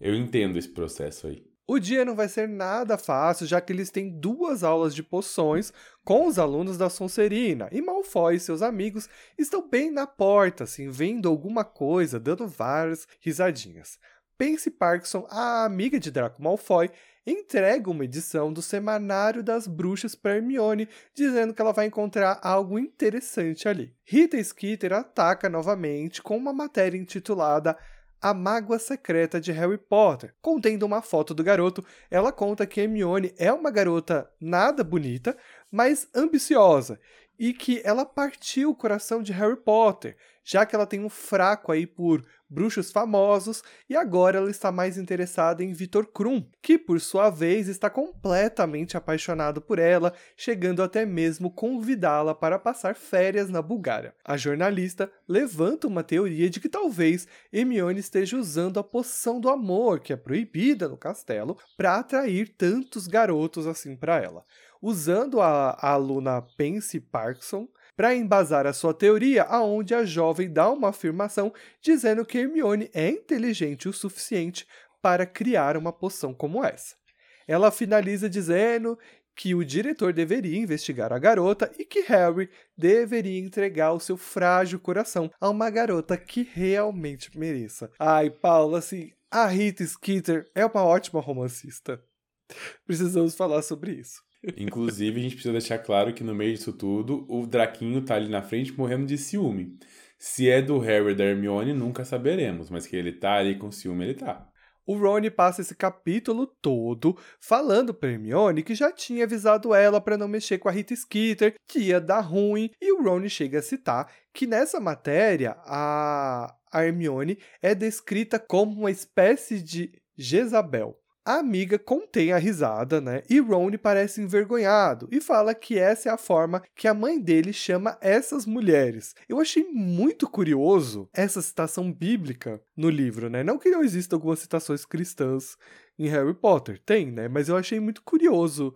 eu entendo esse processo aí. O dia não vai ser nada fácil, já que eles têm duas aulas de poções com os alunos da Sonserina, e Malfoy e seus amigos estão bem na porta, assim, vendo alguma coisa, dando várias risadinhas. Pansy Parkinson, a amiga de Draco Malfoy, entrega uma edição do Semanário das Bruxas para Hermione, dizendo que ela vai encontrar algo interessante ali. Rita Skeeter ataca novamente com uma matéria intitulada a Mágoa Secreta de Harry Potter. Contendo uma foto do garoto, ela conta que Hermione é uma garota nada bonita, mas ambiciosa, e que ela partiu o coração de Harry Potter, já que ela tem um fraco aí por bruxos famosos e agora ela está mais interessada em Victor Krum, que por sua vez está completamente apaixonado por ela, chegando até mesmo convidá-la para passar férias na Bulgária. A jornalista levanta uma teoria de que talvez Hermione esteja usando a poção do amor, que é proibida no castelo, para atrair tantos garotos assim para ela usando a, a aluna Pense Parkinson para embasar a sua teoria, aonde a jovem dá uma afirmação dizendo que Hermione é inteligente o suficiente para criar uma poção como essa. Ela finaliza dizendo que o diretor deveria investigar a garota e que Harry deveria entregar o seu frágil coração a uma garota que realmente mereça. Ai, Paula, assim, a Rita Skeeter é uma ótima romancista. Precisamos falar sobre isso. Inclusive, a gente precisa deixar claro que no meio disso tudo, o Draquinho tá ali na frente morrendo de ciúme. Se é do Harry da Hermione, nunca saberemos, mas que ele tá ali com ciúme, ele tá. O Rony passa esse capítulo todo falando pra Hermione que já tinha avisado ela para não mexer com a Rita Skeeter, que ia dar ruim, e o Rony chega a citar que nessa matéria a, a Hermione é descrita como uma espécie de Jezabel. A amiga contém a risada, né? E Ron parece envergonhado e fala que essa é a forma que a mãe dele chama essas mulheres. Eu achei muito curioso essa citação bíblica no livro, né? Não que não existam algumas citações cristãs em Harry Potter, tem, né? Mas eu achei muito curioso.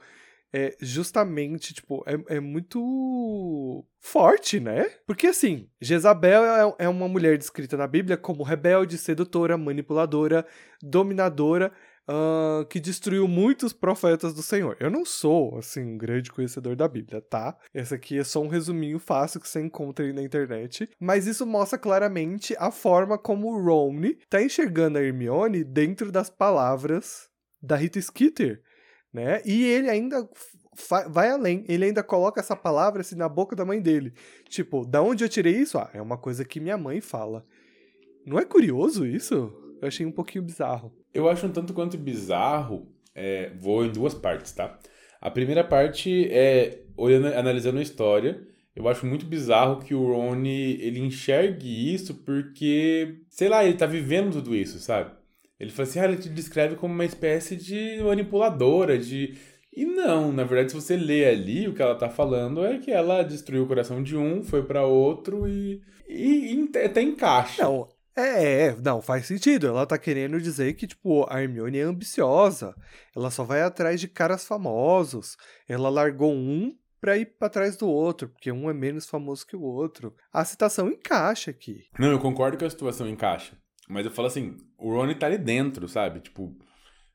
É justamente, tipo, é, é muito forte, né? Porque assim, Jezabel é, é uma mulher descrita na Bíblia como rebelde, sedutora, manipuladora, dominadora uh, que destruiu muitos profetas do Senhor. Eu não sou, assim, um grande conhecedor da Bíblia, tá? Esse aqui é só um resuminho fácil que você encontra aí na internet. Mas isso mostra claramente a forma como o Romney tá enxergando a Hermione dentro das palavras da Rita Skeeter, né? E ele ainda vai além, ele ainda coloca essa palavra assim na boca da mãe dele. Tipo, da onde eu tirei isso? Ah, é uma coisa que minha mãe fala. Não é curioso isso? Eu achei um pouquinho bizarro. Eu acho um tanto quanto bizarro, é, vou em duas partes, tá? A primeira parte é, olhando, analisando a história, eu acho muito bizarro que o Rony, ele enxergue isso porque, sei lá, ele tá vivendo tudo isso, sabe? Ele fala assim, ah, ele te descreve como uma espécie de manipuladora, de... E não, na verdade, se você lê ali, o que ela tá falando é que ela destruiu o coração de um, foi para outro e... E, e até encaixa. Não, é, é, não, faz sentido. Ela tá querendo dizer que, tipo, a Hermione é ambiciosa. Ela só vai atrás de caras famosos. Ela largou um pra ir pra trás do outro, porque um é menos famoso que o outro. A citação encaixa aqui. Não, eu concordo que a situação encaixa. Mas eu falo assim, o Rony tá ali dentro, sabe? Tipo,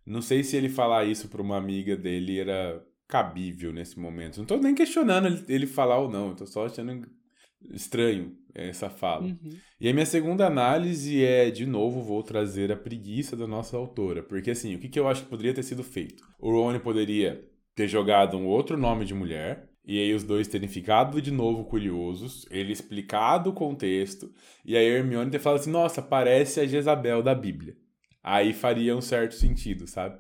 não sei se ele falar isso pra uma amiga dele era cabível nesse momento. Não tô nem questionando ele, falar ou não, eu tô só achando estranho essa fala. Uhum. E a minha segunda análise é, de novo, vou trazer a preguiça da nossa autora. Porque, assim, o que, que eu acho que poderia ter sido feito? O Rony poderia ter jogado um outro nome de mulher, e aí os dois terem ficado de novo curiosos, ele explicado o contexto, e aí a Hermione ter falado assim, nossa, parece a Jezabel da Bíblia. Aí faria um certo sentido, sabe?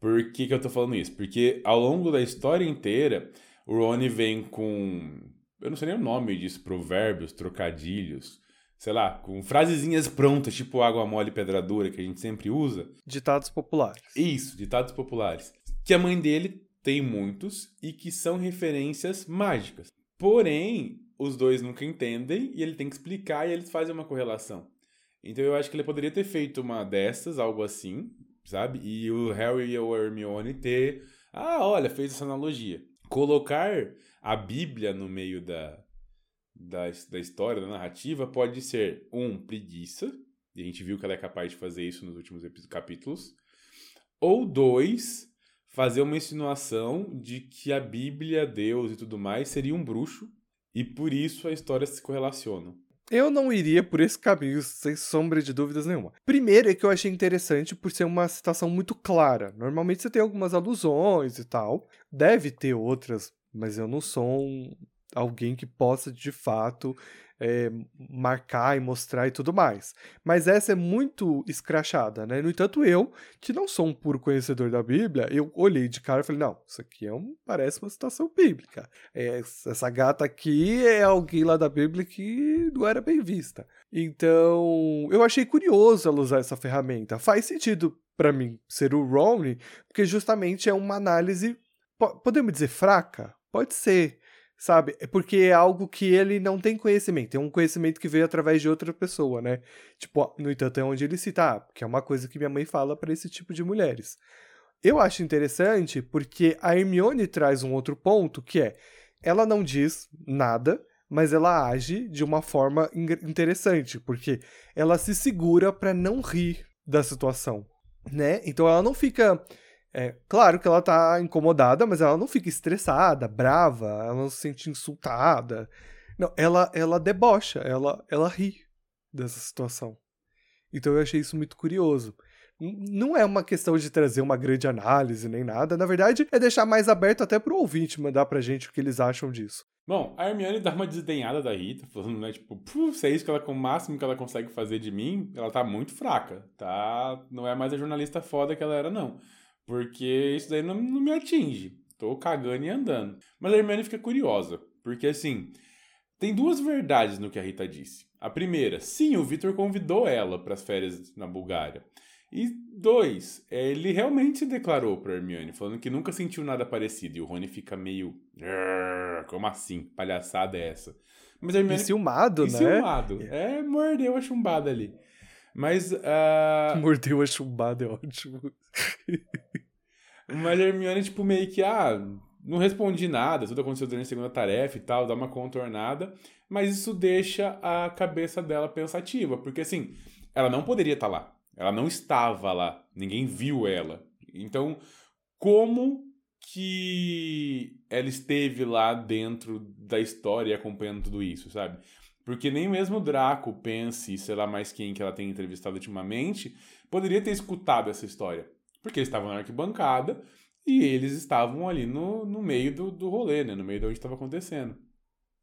Por que, que eu tô falando isso? Porque ao longo da história inteira, o Rony vem com eu não sei nem o nome disso, provérbios, trocadilhos, sei lá, com frasezinhas prontas, tipo água mole e pedra dura, que a gente sempre usa. Ditados populares. Isso, ditados populares. Que a mãe dele tem muitos e que são referências mágicas. Porém, os dois nunca entendem e ele tem que explicar e eles fazem uma correlação. Então eu acho que ele poderia ter feito uma dessas, algo assim, sabe? E o Harry e o Hermione ter. Ah, olha, fez essa analogia. Colocar a Bíblia no meio da, da, da história, da narrativa, pode ser, um, preguiça, e a gente viu que ela é capaz de fazer isso nos últimos capítulos, ou dois, fazer uma insinuação de que a Bíblia, Deus e tudo mais seria um bruxo, e por isso a história se correlaciona. Eu não iria por esse caminho, sem sombra de dúvidas nenhuma. Primeiro é que eu achei interessante por ser uma citação muito clara. Normalmente você tem algumas alusões e tal. Deve ter outras, mas eu não sou um, alguém que possa de fato é, marcar e mostrar e tudo mais. Mas essa é muito escrachada, né? No entanto, eu, que não sou um puro conhecedor da Bíblia, eu olhei de cara e falei, não, isso aqui é um, parece uma citação bíblica. É, essa gata aqui é alguém lá da Bíblia que não era bem vista. Então, eu achei curioso ela usar essa ferramenta. Faz sentido para mim ser o Ron, porque justamente é uma análise, podemos dizer fraca? Pode ser sabe? É porque é algo que ele não tem conhecimento, é um conhecimento que veio através de outra pessoa, né? Tipo, no entanto, é onde ele cita, ah, que é uma coisa que minha mãe fala para esse tipo de mulheres. Eu acho interessante porque a Hermione traz um outro ponto que é, ela não diz nada, mas ela age de uma forma interessante, porque ela se segura para não rir da situação, né? Então ela não fica é, claro que ela tá incomodada, mas ela não fica estressada, brava, ela não se sente insultada. Não, ela, ela debocha, ela, ela ri dessa situação. Então eu achei isso muito curioso. Não é uma questão de trazer uma grande análise nem nada, na verdade é deixar mais aberto até pro ouvinte mandar pra gente o que eles acham disso. Bom, a Hermione dá uma desdenhada da Rita, falando, né, tipo, se é isso que ela, o máximo que ela consegue fazer de mim, ela tá muito fraca, tá? Não é mais a jornalista foda que ela era, não. Porque isso daí não, não me atinge. Tô cagando e andando. Mas a Hermione fica curiosa. Porque assim, tem duas verdades no que a Rita disse. A primeira, sim, o Victor convidou ela para as férias na Bulgária. E dois, ele realmente declarou para Hermione, falando que nunca sentiu nada parecido. E o Rony fica meio. Como assim? Palhaçada é essa? Mas a Hermione. Enciumado, né? Enciumado. É, mordeu a chumbada ali. Mas. Uh... Mordeu a chumbada, é ótimo. Mas a Hermione, tipo, meio que, ah, não respondi nada, tudo aconteceu durante a segunda tarefa e tal, dá uma contornada, mas isso deixa a cabeça dela pensativa, porque assim, ela não poderia estar tá lá, ela não estava lá, ninguém viu ela. Então, como que ela esteve lá dentro da história acompanhando tudo isso, sabe? Porque nem mesmo Draco, pense, sei lá mais quem que ela tem entrevistado ultimamente, poderia ter escutado essa história. Porque eles estavam na arquibancada e eles estavam ali no, no meio do, do rolê, né? No meio de onde estava acontecendo.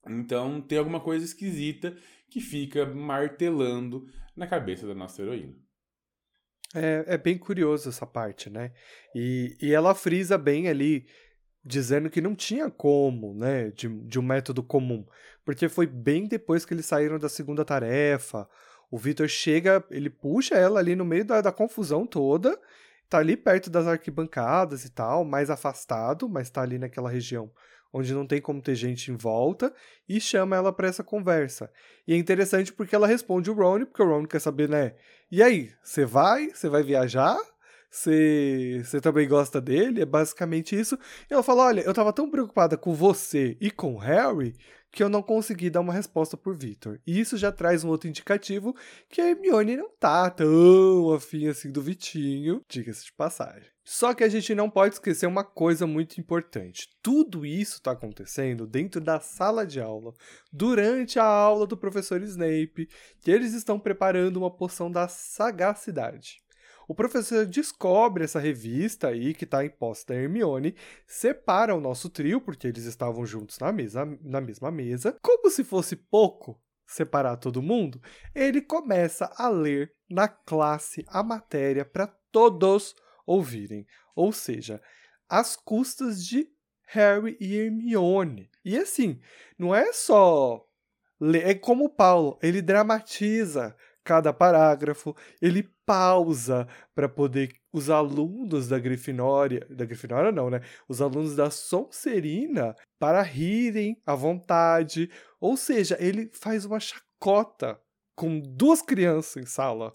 Então tem alguma coisa esquisita que fica martelando na cabeça da nossa heroína. É, é bem curioso essa parte, né? E, e ela frisa bem ali dizendo que não tinha como, né, de, de um método comum, porque foi bem depois que eles saíram da segunda tarefa. O Victor chega, ele puxa ela ali no meio da, da confusão toda, tá ali perto das arquibancadas e tal, mais afastado, mas tá ali naquela região onde não tem como ter gente em volta, e chama ela para essa conversa. E é interessante porque ela responde o Ron, porque o Ron quer saber, né? E aí, você vai? Você vai viajar? Você também gosta dele? É basicamente isso. E ela fala: Olha, eu tava tão preocupada com você e com Harry que eu não consegui dar uma resposta por Victor. E isso já traz um outro indicativo que a Hermione não tá tão afim assim do Vitinho, diga-se de passagem. Só que a gente não pode esquecer uma coisa muito importante. Tudo isso está acontecendo dentro da sala de aula, durante a aula do professor Snape, que eles estão preparando uma poção da sagacidade. O professor descobre essa revista aí que está em posse da Hermione, separa o nosso trio, porque eles estavam juntos na, mesa, na mesma mesa. Como se fosse pouco separar todo mundo, ele começa a ler na classe a matéria para todos ouvirem. Ou seja, às custas de Harry e Hermione. E assim, não é só. É como o Paulo, ele dramatiza cada parágrafo, ele pausa para poder os alunos da Grifinória, da Grifinória não, né? Os alunos da Sonserina para rirem à vontade, ou seja, ele faz uma chacota com duas crianças em sala.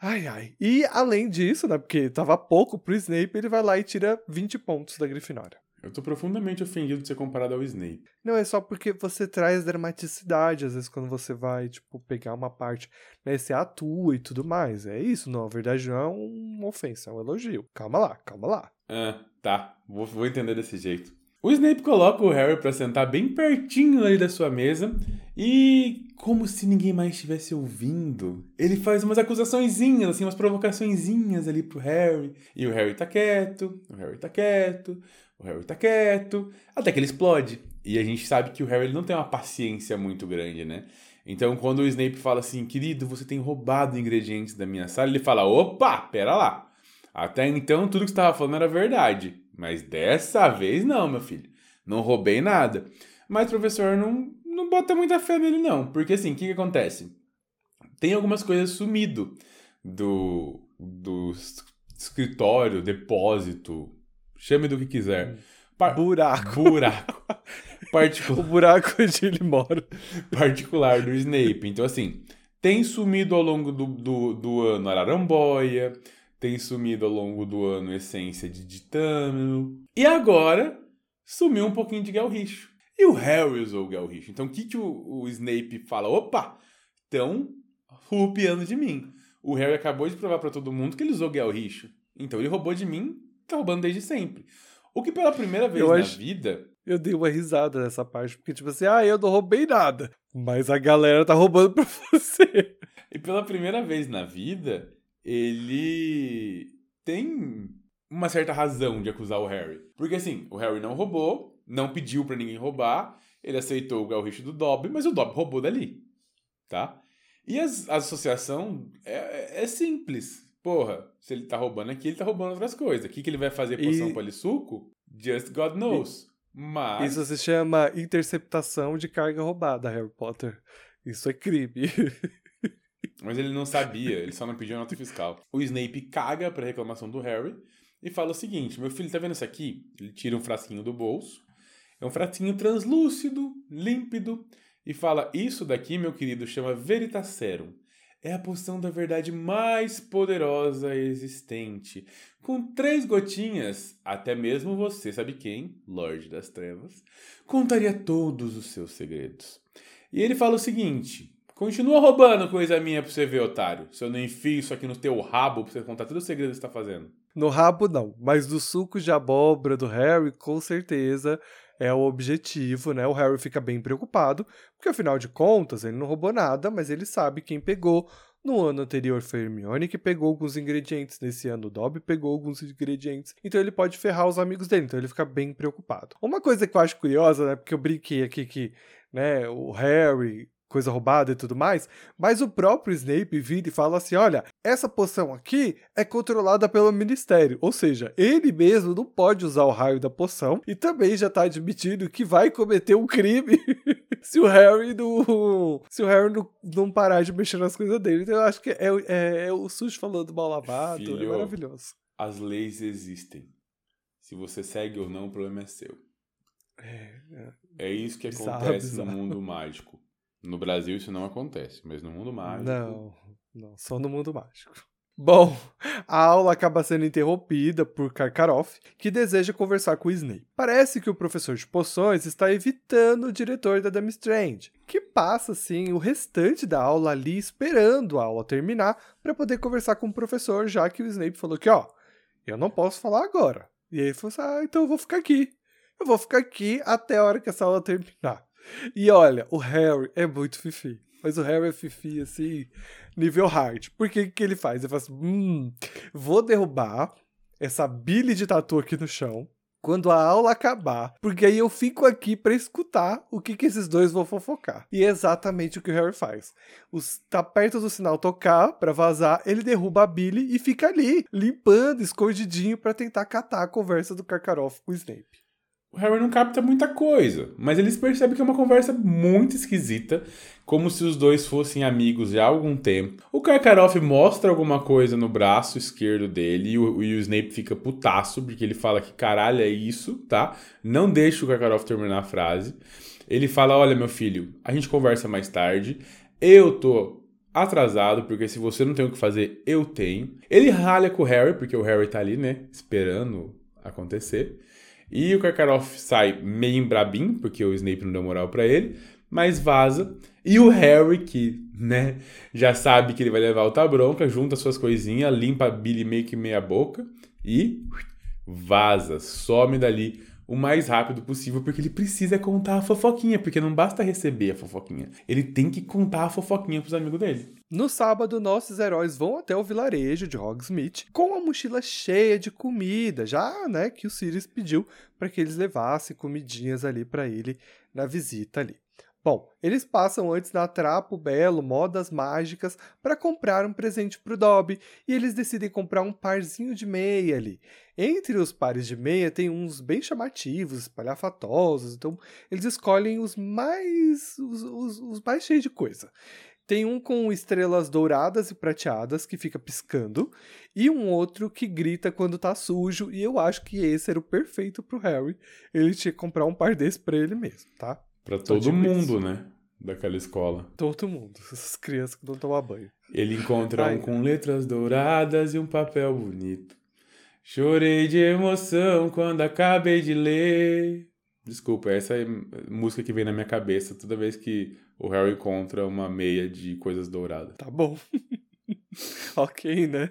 Ai, ai. E além disso, né, porque tava pouco pro Snape, ele vai lá e tira 20 pontos da Grifinória. Eu tô profundamente ofendido de ser comparado ao Snape. Não, é só porque você traz dramaticidade, às vezes, quando você vai, tipo, pegar uma parte, né? Você atua e tudo mais. É isso, não. A verdade não é uma ofensa, é um elogio. Calma lá, calma lá. Ah, tá. Vou, vou entender desse jeito. O Snape coloca o Harry para sentar bem pertinho ali da sua mesa E como se ninguém mais estivesse ouvindo, ele faz umas acusaçõezinhas, assim, umas provocaçõezinhas ali pro Harry. E o Harry tá quieto, o Harry tá quieto, o Harry tá quieto, até que ele explode. E a gente sabe que o Harry não tem uma paciência muito grande, né? Então, quando o Snape fala assim, querido, você tem roubado ingredientes da minha sala, ele fala, opa, pera lá. Até então, tudo que você estava falando era verdade. Mas dessa vez não, meu filho. Não roubei nada. Mas o professor não, não bota muita fé nele, não. Porque assim, o que, que acontece? Tem algumas coisas sumido do, do escritório, depósito, chame do que quiser. Par buraco. Buraco. Particular. o buraco onde ele mora. Particular do Snape. Então, assim, tem sumido ao longo do, do, do ano Araramboia, tem sumido ao longo do ano Essência de Ditâmino. E agora, sumiu um pouquinho de Gelricho. E o Harry usou o Gelricho. Então, o que, que o, o Snape fala? Opa, estão rupiando de mim. O Harry acabou de provar para todo mundo que ele usou o Gelricho. Então, ele roubou de mim, tá roubando desde sempre. O que pela primeira vez eu na acho... vida eu dei uma risada nessa parte, porque, tipo assim, ah, eu não roubei nada. Mas a galera tá roubando pra você. E pela primeira vez na vida, ele tem uma certa razão de acusar o Harry. Porque assim, o Harry não roubou, não pediu para ninguém roubar, ele aceitou o galricho do Dobby, mas o Dobby roubou dali, tá? E as, a associação é, é, simples. Porra, se ele tá roubando aqui, ele tá roubando outras coisas. O que, que ele vai fazer poção e... polissuco? Just God knows. E... Mas... Isso se chama interceptação de carga roubada, Harry Potter. Isso é crime. Mas ele não sabia, ele só não pediu nota fiscal. O Snape caga pra reclamação do Harry e fala o seguinte: meu filho, tá vendo isso aqui? Ele tira um frasquinho do bolso. É um frasquinho translúcido, límpido, e fala: Isso daqui, meu querido, chama Veritaserum. É a poção da verdade mais poderosa existente. Com três gotinhas, até mesmo você, sabe quem, Lorde das Trevas, contaria todos os seus segredos. E ele fala o seguinte: Continua roubando coisa minha pra você ver, otário. Se eu não enfio isso aqui no teu rabo pra você contar todo o segredo que você tá fazendo. No rabo, não. Mas do suco de abóbora do Harry, com certeza é o objetivo, né? O Harry fica bem preocupado, porque afinal de contas, ele não roubou nada, mas ele sabe quem pegou. No ano anterior foi Hermione que pegou alguns ingredientes, nesse ano o Dobby pegou alguns ingredientes, então ele pode ferrar os amigos dele, então ele fica bem preocupado. Uma coisa que eu acho curiosa, né, porque eu brinquei aqui que, né, o Harry coisa roubada e tudo mais, mas o próprio Snape vira e fala assim: olha, essa poção aqui é controlada pelo Ministério, ou seja, ele mesmo não pode usar o raio da poção e também já tá admitindo que vai cometer um crime se o Harry não, se o Harry não, não parar de mexer nas coisas dele. Então eu acho que é, é, é o sujo falando mal lavado, é Filho, é maravilhoso. As leis existem. Se você segue ou não, o problema é seu. É, é, é isso que bizarro, acontece bizarro. no mundo mágico. No Brasil isso não acontece, mas no mundo mágico. Não, não, só no mundo mágico. Bom, a aula acaba sendo interrompida por Karkaroff, que deseja conversar com Snape. Parece que o professor de poções está evitando o diretor da Dame Strange, que passa assim o restante da aula ali esperando a aula terminar para poder conversar com o professor, já que o Snape falou que, ó, eu não posso falar agora. E aí ele falou assim: "Ah, então eu vou ficar aqui. Eu vou ficar aqui até a hora que essa aula terminar". E olha, o Harry é muito fifi. Mas o Harry é fifi, assim, nível hard. Por que que ele faz? Ele faz assim, hum, vou derrubar essa Billy de tatu aqui no chão quando a aula acabar, porque aí eu fico aqui para escutar o que, que esses dois vão fofocar. E é exatamente o que o Harry faz. Os, tá perto do sinal tocar para vazar, ele derruba a Billy e fica ali, limpando, escondidinho para tentar catar a conversa do Karkaroff com o Snape o Harry não capta muita coisa, mas eles percebem que é uma conversa muito esquisita, como se os dois fossem amigos há algum tempo. O Karkaroff mostra alguma coisa no braço esquerdo dele e o, e o Snape fica putaço, porque ele fala que caralho é isso, tá? Não deixa o Karkaroff terminar a frase. Ele fala: Olha, meu filho, a gente conversa mais tarde. Eu tô atrasado, porque se você não tem o que fazer, eu tenho. Ele ralha com o Harry, porque o Harry tá ali, né? Esperando acontecer. E o Karkaroff sai meio brabinho, porque o Snape não deu moral para ele, mas vaza. E o Harry, que, né, já sabe que ele vai levar outra bronca, junta suas coisinhas, limpa a Billy meio que meia boca e vaza, some dali o mais rápido possível, porque ele precisa contar a fofoquinha, porque não basta receber a fofoquinha, ele tem que contar a fofoquinha pros amigos dele. No sábado, nossos heróis vão até o vilarejo de Hogsmeade com a mochila cheia de comida, já, né, que o Sirius pediu para que eles levassem comidinhas ali para ele na visita ali. Bom, eles passam antes na Trapo Belo, Modas Mágicas, para comprar um presente para o Dobby e eles decidem comprar um parzinho de meia ali. Entre os pares de meia tem uns bem chamativos, espalhafatosos, então eles escolhem os mais os, os, os mais cheios de coisa. Tem um com estrelas douradas e prateadas que fica piscando, e um outro que grita quando tá sujo, e eu acho que esse era o perfeito pro Harry. Ele tinha que comprar um par desse pra ele mesmo, tá? Pra todo mundo, né? Daquela escola. Todo mundo, essas crianças que não tomam banho. Ele encontra um com letras douradas e um papel bonito. Chorei de emoção quando acabei de ler. Desculpa, essa é a música que vem na minha cabeça toda vez que o Harry encontra uma meia de coisas douradas. Tá bom. ok, né?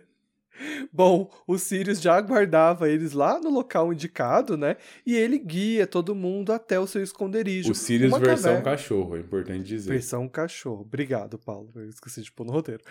Bom, o Sirius já aguardava eles lá no local indicado, né? E ele guia todo mundo até o seu esconderijo. O Sirius versão caverna. cachorro, é importante dizer. Versão cachorro. Obrigado, Paulo. Eu esqueci de pôr no roteiro.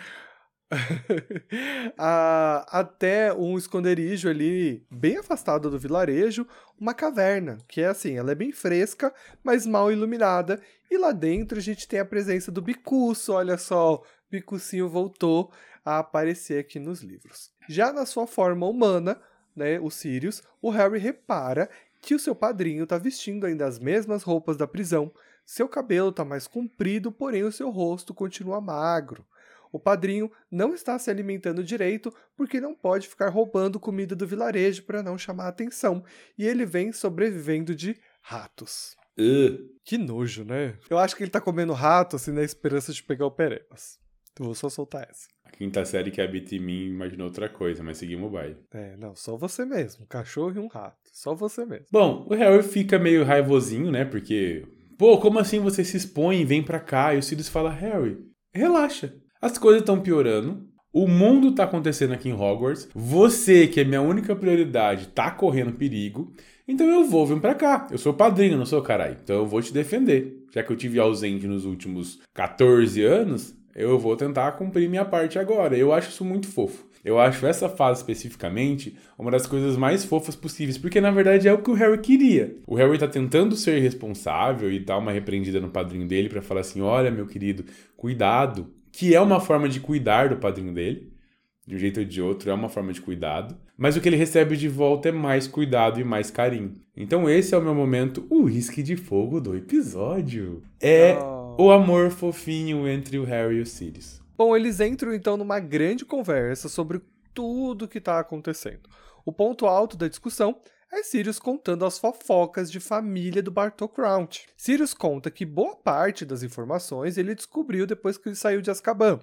até um esconderijo ali, bem afastado do vilarejo, uma caverna, que é assim, ela é bem fresca, mas mal iluminada. E lá dentro a gente tem a presença do Bicuço, olha só, Bicucinho voltou a aparecer aqui nos livros. Já na sua forma humana, né, o Sirius, o Harry repara que o seu padrinho está vestindo ainda as mesmas roupas da prisão. Seu cabelo está mais comprido, porém o seu rosto continua magro. O padrinho não está se alimentando direito porque não pode ficar roubando comida do vilarejo para não chamar atenção, e ele vem sobrevivendo de ratos. Uh. Que nojo, né? Eu acho que ele tá comendo rato assim na esperança de pegar o Perebas. Vou só soltar essa. Quinta série que habita em mim imaginou outra coisa, mas seguimos o baile. É, não, só você mesmo. Um cachorro e um rato. Só você mesmo. Bom, o Harry fica meio raivosinho, né? Porque, pô, como assim você se expõe e vem pra cá? E o Sirius fala, Harry, relaxa. As coisas estão piorando. O mundo está acontecendo aqui em Hogwarts. Você, que é minha única prioridade, tá correndo perigo. Então eu vou vir para cá. Eu sou padrinho, não sou caralho. Então eu vou te defender. Já que eu tive ausente nos últimos 14 anos, eu vou tentar cumprir minha parte agora. Eu acho isso muito fofo. Eu acho essa fase especificamente uma das coisas mais fofas possíveis, porque na verdade é o que o Harry queria. O Harry tá tentando ser responsável e dar uma repreendida no padrinho dele para falar assim: olha, meu querido, cuidado, que é uma forma de cuidar do padrinho dele, de um jeito ou de outro, é uma forma de cuidado, mas o que ele recebe de volta é mais cuidado e mais carinho. Então esse é o meu momento, o uísque de fogo do episódio. É oh. O amor fofinho entre o Harry e o Sirius. Bom, eles entram então numa grande conversa sobre tudo que está acontecendo. O ponto alto da discussão é Sirius contando as fofocas de família do Bartol Crouch. Sirius conta que boa parte das informações ele descobriu depois que ele saiu de Azkaban,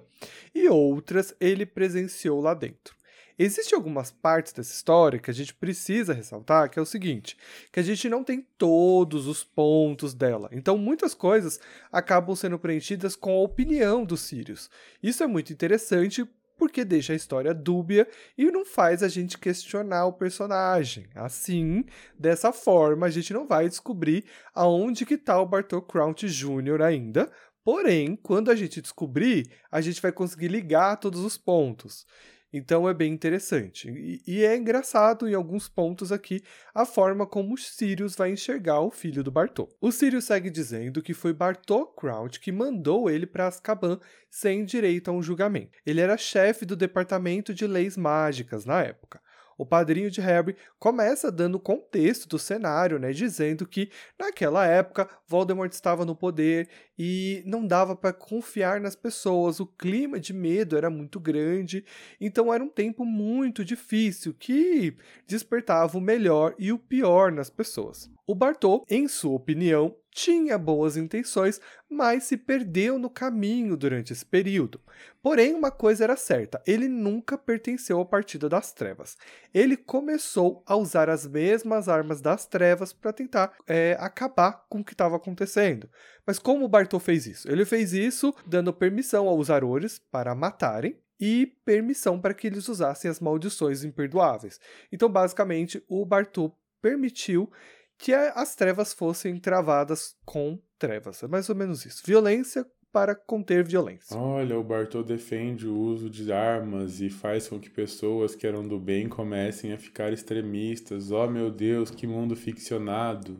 e outras ele presenciou lá dentro. Existem algumas partes dessa história que a gente precisa ressaltar, que é o seguinte, que a gente não tem todos os pontos dela. Então muitas coisas acabam sendo preenchidas com a opinião do Sirius. Isso é muito interessante porque deixa a história dúbia e não faz a gente questionar o personagem. Assim, dessa forma, a gente não vai descobrir aonde que tá o Bartol Crouch Jr. ainda, porém, quando a gente descobrir, a gente vai conseguir ligar todos os pontos. Então é bem interessante. E, e, é engraçado em alguns pontos aqui a forma como Sirius vai enxergar o filho do Bartô. O Sirius segue dizendo que foi Bartô Crouch que mandou ele para Azkaban sem direito a um julgamento. Ele era chefe do departamento de leis mágicas na época o padrinho de Harry começa dando contexto do cenário, né, dizendo que naquela época Voldemort estava no poder e não dava para confiar nas pessoas, o clima de medo era muito grande, então era um tempo muito difícil que despertava o melhor e o pior nas pessoas. O Bartô, em sua opinião, tinha boas intenções, mas se perdeu no caminho durante esse período. Porém, uma coisa era certa: ele nunca pertenceu ao Partido das Trevas. Ele começou a usar as mesmas armas das trevas para tentar é, acabar com o que estava acontecendo. Mas como o Bartô fez isso? Ele fez isso dando permissão aos Aurores para matarem e permissão para que eles usassem as maldições imperdoáveis. Então, basicamente, o Bartô permitiu que as trevas fossem travadas com trevas. É mais ou menos isso. Violência para conter violência. Olha, o Bartô defende o uso de armas e faz com que pessoas que eram do bem comecem a ficar extremistas. Oh, meu Deus, que mundo ficcionado.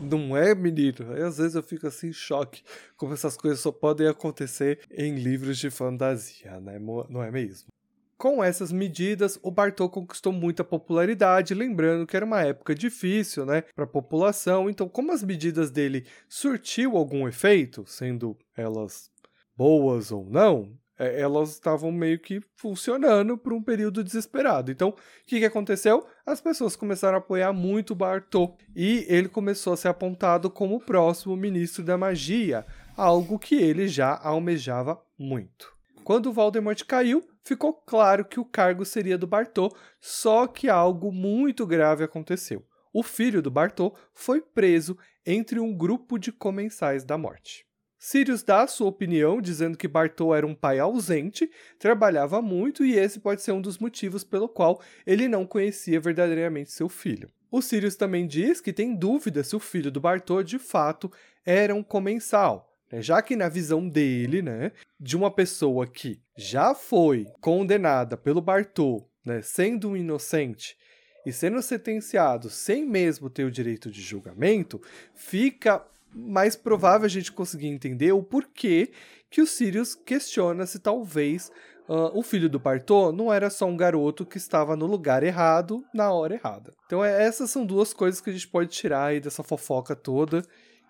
Não é, menino? Aí, às vezes eu fico assim em choque como essas coisas só podem acontecer em livros de fantasia, né? Não é mesmo? Com essas medidas, o Bartô conquistou muita popularidade, lembrando que era uma época difícil, né, para a população. Então, como as medidas dele surtiu algum efeito, sendo elas boas ou não, é, elas estavam meio que funcionando por um período desesperado. Então, o que, que aconteceu? As pessoas começaram a apoiar muito o Bartô e ele começou a ser apontado como o próximo ministro da magia, algo que ele já almejava muito. Quando Voldemort caiu, ficou claro que o cargo seria do Bartô, só que algo muito grave aconteceu. O filho do Bartô foi preso entre um grupo de comensais da morte. Sirius dá sua opinião, dizendo que Bartô era um pai ausente, trabalhava muito e esse pode ser um dos motivos pelo qual ele não conhecia verdadeiramente seu filho. O Sirius também diz que tem dúvida se o filho do Bartô de fato era um comensal? Já que na visão dele, né, de uma pessoa que já foi condenada pelo Bartô, né, sendo um inocente e sendo sentenciado sem mesmo ter o direito de julgamento, fica mais provável a gente conseguir entender o porquê que o Sirius questiona se talvez uh, o filho do Bartô não era só um garoto que estava no lugar errado na hora errada. Então é, essas são duas coisas que a gente pode tirar aí dessa fofoca toda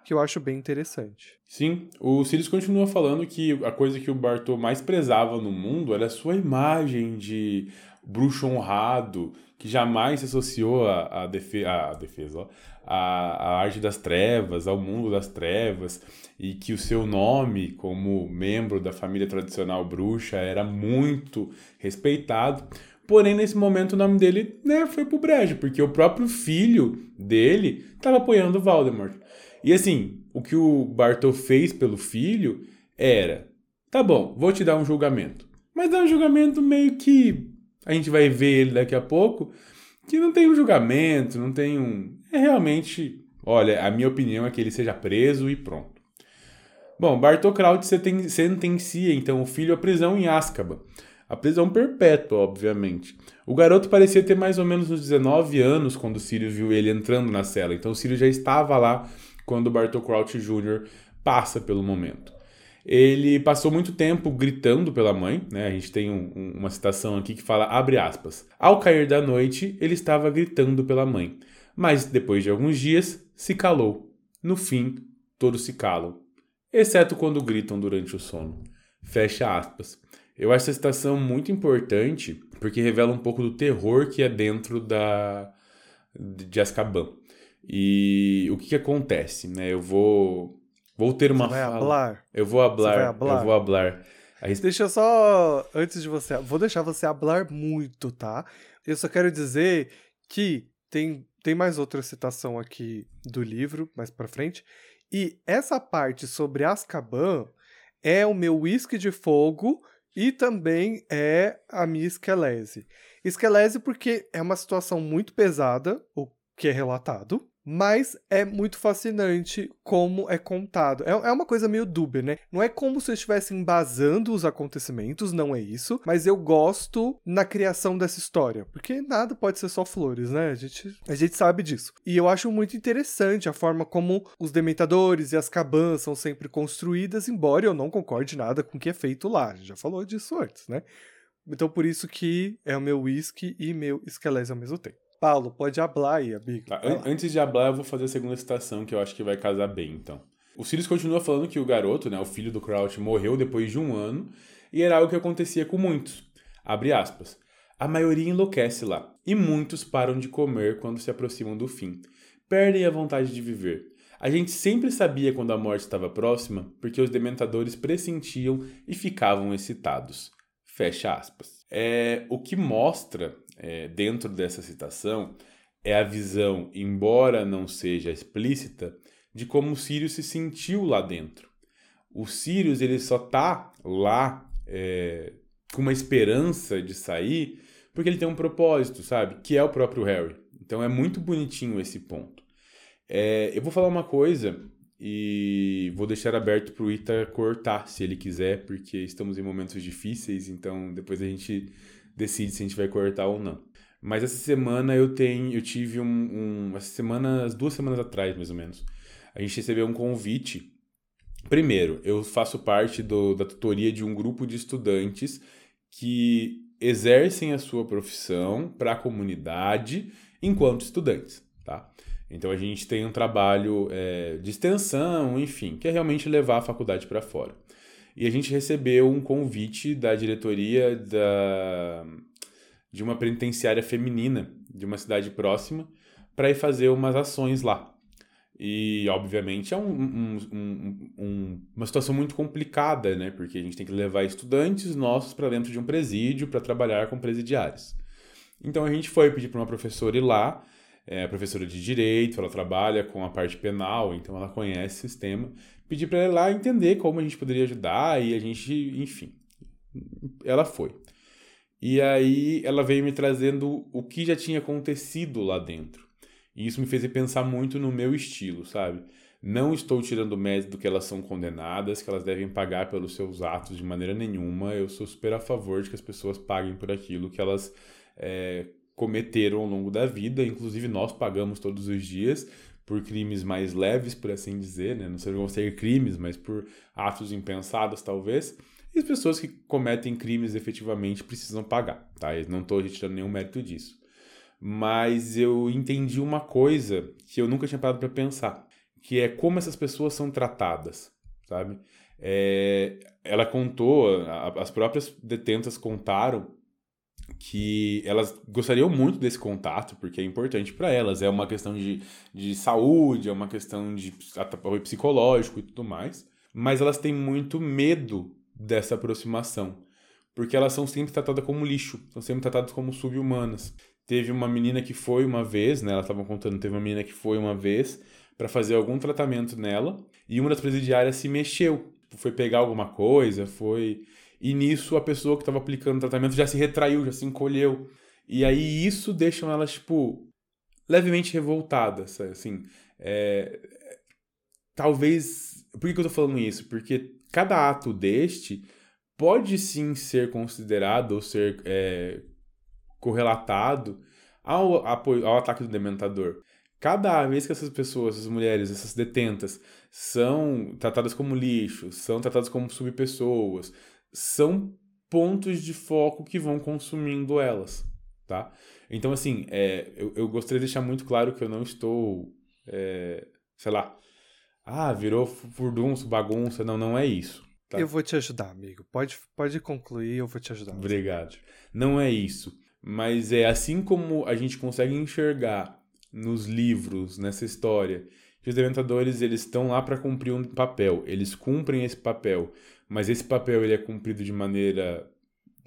que eu acho bem interessante. Sim, o Sirius continua falando que a coisa que o Bartô mais prezava no mundo era a sua imagem de bruxo honrado, que jamais se associou à, à, defe à defesa, à, arte das trevas, ao mundo das trevas, e que o seu nome como membro da família tradicional bruxa era muito respeitado. Porém, nesse momento, o nome dele né, foi pro brejo, porque o próprio filho dele estava apoiando Voldemort. E assim, o que o Bartol fez pelo filho era: tá bom, vou te dar um julgamento. Mas é um julgamento meio que. A gente vai ver ele daqui a pouco. Que não tem um julgamento, não tem um. É realmente. Olha, a minha opinião é que ele seja preso e pronto. Bom, Bartol Kraut sentencia então o filho à prisão em Azkaban. A prisão perpétua, obviamente. O garoto parecia ter mais ou menos uns 19 anos quando o Sirius viu ele entrando na cela. Então o Sirius já estava lá quando o Bartol Crouch Jr. passa pelo momento. Ele passou muito tempo gritando pela mãe, né? A gente tem um, um, uma citação aqui que fala, abre aspas, ao cair da noite ele estava gritando pela mãe, mas depois de alguns dias se calou. No fim, todos se calam, exceto quando gritam durante o sono. Fecha aspas. Eu acho essa citação muito importante porque revela um pouco do terror que é dentro da de Azkaban. E o que, que acontece, né? Eu vou vou ter uma você vai fala. Hablar. Eu vou hablar, hablar. Eu vou hablar. Res... Deixa eu só antes de você, vou deixar você hablar muito, tá? Eu só quero dizer que tem tem mais outra citação aqui do livro mais para frente. E essa parte sobre Azkaban é o meu whisky de fogo e também é a minha esquelese. Esquelese porque é uma situação muito pesada, o que é relatado, mas é muito fascinante como é contado. É, é uma coisa meio dúbia, né? Não é como se eu estivesse embasando os acontecimentos, não é isso, mas eu gosto na criação dessa história, porque nada pode ser só flores, né? A gente, a gente sabe disso. E eu acho muito interessante a forma como os dementadores e as cabanas são sempre construídas, embora eu não concorde nada com o que é feito lá. A gente já falou disso antes, né? Então por isso que é o meu whisky e meu esquelés ao mesmo tempo. Paulo, pode hablar aí, amigo. Tá, an antes de hablar, eu vou fazer a segunda citação, que eu acho que vai casar bem, então. O Sirius continua falando que o garoto, né, o filho do Crouch, morreu depois de um ano, e era algo que acontecia com muitos. Abre aspas. A maioria enlouquece lá, e muitos param de comer quando se aproximam do fim. Perdem a vontade de viver. A gente sempre sabia quando a morte estava próxima, porque os dementadores pressentiam e ficavam excitados. Fecha aspas. É, o que mostra é, dentro dessa citação é a visão, embora não seja explícita, de como o Sirius se sentiu lá dentro. O Sirius ele só tá lá é, com uma esperança de sair porque ele tem um propósito, sabe? Que é o próprio Harry. Então é muito bonitinho esse ponto. É, eu vou falar uma coisa e vou deixar aberto para o Ita cortar, se ele quiser, porque estamos em momentos difíceis, então depois a gente decide se a gente vai cortar ou não. Mas essa semana eu tenho, eu tive um, um essa semana, duas semanas atrás, mais ou menos, a gente recebeu um convite. Primeiro, eu faço parte do, da tutoria de um grupo de estudantes que exercem a sua profissão para a comunidade enquanto estudantes, tá? Então a gente tem um trabalho é, de extensão, enfim, que é realmente levar a faculdade para fora. E a gente recebeu um convite da diretoria da, de uma penitenciária feminina de uma cidade próxima para ir fazer umas ações lá. E, obviamente, é um, um, um, uma situação muito complicada, né? Porque a gente tem que levar estudantes nossos para dentro de um presídio para trabalhar com presidiários. Então, a gente foi pedir para uma professora ir lá, é professora de direito, ela trabalha com a parte penal, então ela conhece o sistema. Pedir para ela ir lá entender como a gente poderia ajudar e a gente, enfim. Ela foi. E aí ela veio me trazendo o que já tinha acontecido lá dentro. E isso me fez pensar muito no meu estilo, sabe? Não estou tirando mérito que elas são condenadas, que elas devem pagar pelos seus atos de maneira nenhuma. Eu sou super a favor de que as pessoas paguem por aquilo que elas é, cometeram ao longo da vida. Inclusive, nós pagamos todos os dias por crimes mais leves, por assim dizer, né? Não seriam ser crimes, mas por atos impensados, talvez. E as pessoas que cometem crimes efetivamente precisam pagar, tá? Eu não estou retirando nenhum mérito disso mas eu entendi uma coisa que eu nunca tinha parado para pensar, que é como essas pessoas são tratadas, sabe? É, ela contou, as próprias detentas contaram que elas gostariam muito desse contato, porque é importante para elas, é uma questão de, de saúde, é uma questão de apoio psicológico e tudo mais, mas elas têm muito medo dessa aproximação, porque elas são sempre tratadas como lixo, são sempre tratadas como sub-humanas. Teve uma menina que foi uma vez, né? Ela estava contando, teve uma menina que foi uma vez para fazer algum tratamento nela e uma das presidiárias se mexeu, foi pegar alguma coisa, foi e nisso a pessoa que estava aplicando o tratamento já se retraiu, já se encolheu. E aí isso deixa elas tipo levemente revoltadas, assim. É... Talvez. Por que, que eu tô falando isso? Porque cada ato deste pode sim ser considerado ou ser é, correlatado ao, ao ataque do dementador. Cada vez que essas pessoas, essas mulheres, essas detentas, são tratadas como lixo, são tratadas como subpessoas, são pontos de foco que vão consumindo elas, tá? Então, assim, é, eu, eu gostaria de deixar muito claro que eu não estou, é, sei lá, ah, virou furdunço, bagunça, não, não é isso. Tá? Eu vou te ajudar, amigo. Pode, pode concluir, eu vou te ajudar. Obrigado. Não é isso. Mas é assim como a gente consegue enxergar nos livros, nessa história, que os dementadores eles estão lá para cumprir um papel, eles cumprem esse papel, mas esse papel ele é cumprido de maneira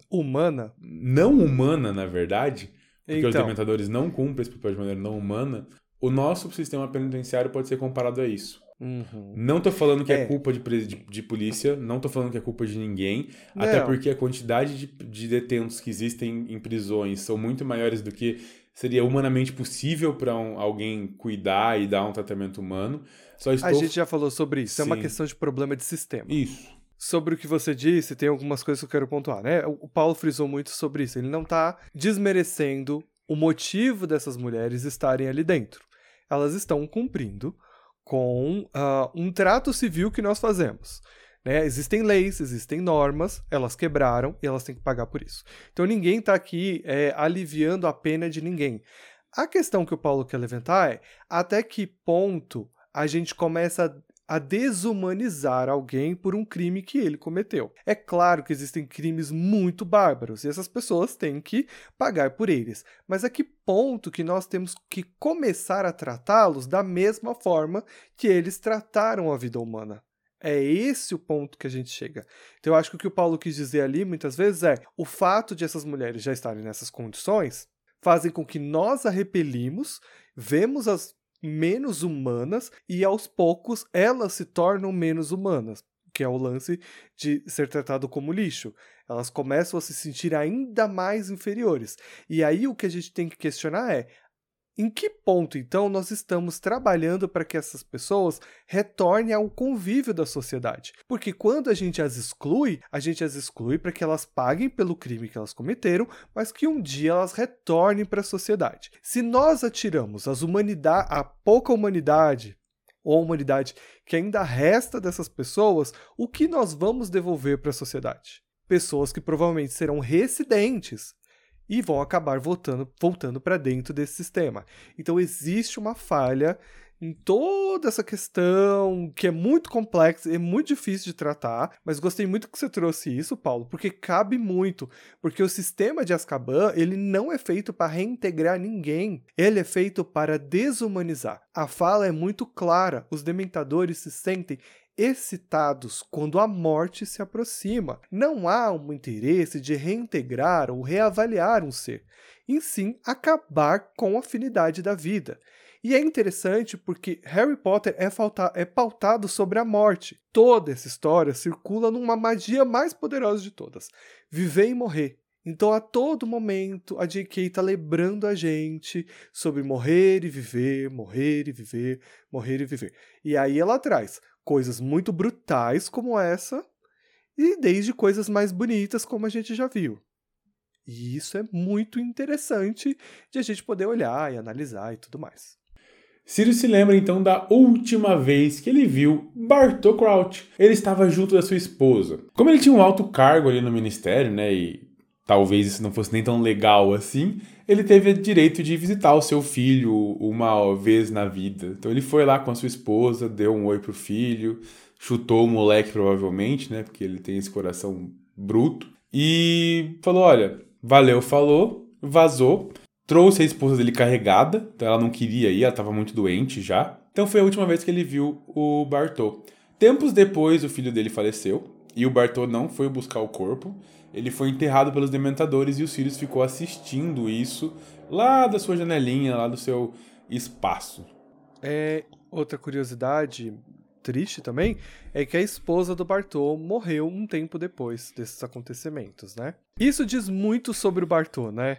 humana, não humana na verdade, porque então. os dementadores não cumprem esse papel de maneira não humana. O nosso sistema penitenciário pode ser comparado a isso. Uhum. Não tô falando que é, é culpa de, de, de, polícia, não tô falando que é culpa de ninguém, não. até porque a quantidade de, de detentos que existem em prisões são muito maiores do que seria humanamente possível para um, alguém cuidar e dar um tratamento humano. Só estou... A gente já falou sobre isso, Sim. é uma questão de problema de sistema. Isso. Sobre o que você disse, tem algumas coisas que eu quero pontuar, né? O Paulo frisou muito sobre isso. Ele não tá desmerecendo o motivo dessas mulheres estarem ali dentro. Elas estão cumprindo com uh, um trato civil que nós fazemos. Né? Existem leis, existem normas, elas quebraram e elas têm que pagar por isso. Então ninguém está aqui é, aliviando a pena de ninguém. A questão que o Paulo quer levantar é até que ponto a gente começa a desumanizar alguém por um crime que ele cometeu. É claro que existem crimes muito bárbaros e essas pessoas têm que pagar por eles, mas a que ponto que nós temos que começar a tratá-los da mesma forma que eles trataram a vida humana? É esse o ponto que a gente chega. Então, eu acho que o que o Paulo quis dizer ali muitas vezes é o fato de essas mulheres já estarem nessas condições fazem com que nós a repelimos, vemos as menos humanas e aos poucos elas se tornam menos humanas, que é o lance de ser tratado como lixo. Elas começam a se sentir ainda mais inferiores. E aí o que a gente tem que questionar é Em que ponto, então, nós estamos trabalhando para que essas pessoas retornem ao convívio da sociedade? Porque quando a gente as exclui, a gente as exclui para que elas paguem pelo crime que elas cometeram, mas que um dia elas retornem para a sociedade. Se nós atiramos as humanidade, a pouca humanidade ou a humanidade que ainda resta dessas pessoas, o que nós vamos devolver para a sociedade? Pessoas que provavelmente serão residentes e vão acabar voltando, voltando para dentro desse sistema. Então existe uma falha em toda essa questão que é muito complexa, é muito difícil de tratar, mas gostei muito que você trouxe isso, Paulo, porque cabe muito, porque o sistema de Azkaban, ele não é feito para reintegrar ninguém, ele é feito para desumanizar. A fala é muito clara, os dementadores se sentem excitados quando a morte se aproxima. Não há um interesse de reintegrar ou reavaliar um ser, e sim acabar com a afinidade da vida. E é interessante porque Harry Potter é, é, pautado sobre a morte. Toda essa história circula numa magia mais poderosa de todas: viver e morrer. Então, a todo momento, a J.K. está lembrando a gente sobre morrer e viver, morrer e viver, morrer e viver. E aí ela traz coisas muito brutais como essa, e desde coisas mais bonitas como a gente já viu. E isso é muito interessante de a gente poder olhar e analisar e tudo mais. Sirius se lembra então da última vez que ele viu Bartô Crouch. Ele estava junto da sua esposa. Como ele tinha um alto cargo ali no ministério, né, e talvez isso não fosse nem tão legal assim, ele teve direito de visitar o seu filho uma vez na vida. Então ele foi lá com a sua esposa, deu um oi pro filho, chutou o moleque provavelmente, né? Porque ele tem esse coração bruto. E falou: olha, valeu, falou, vazou. Trouxe a esposa dele carregada, então ela não queria ir, ela estava muito doente já. Então foi a última vez que ele viu o Bartô. Tempos depois, o filho dele faleceu e o Bartô não foi buscar o corpo ele foi enterrado pelos dementadores e o Sirius ficou assistindo isso lá da sua janelinha, lá do seu espaço. É, outra curiosidade triste também é que a esposa do Bartô morreu um tempo depois desses acontecimentos, né? Isso diz muito sobre o Bartô, né?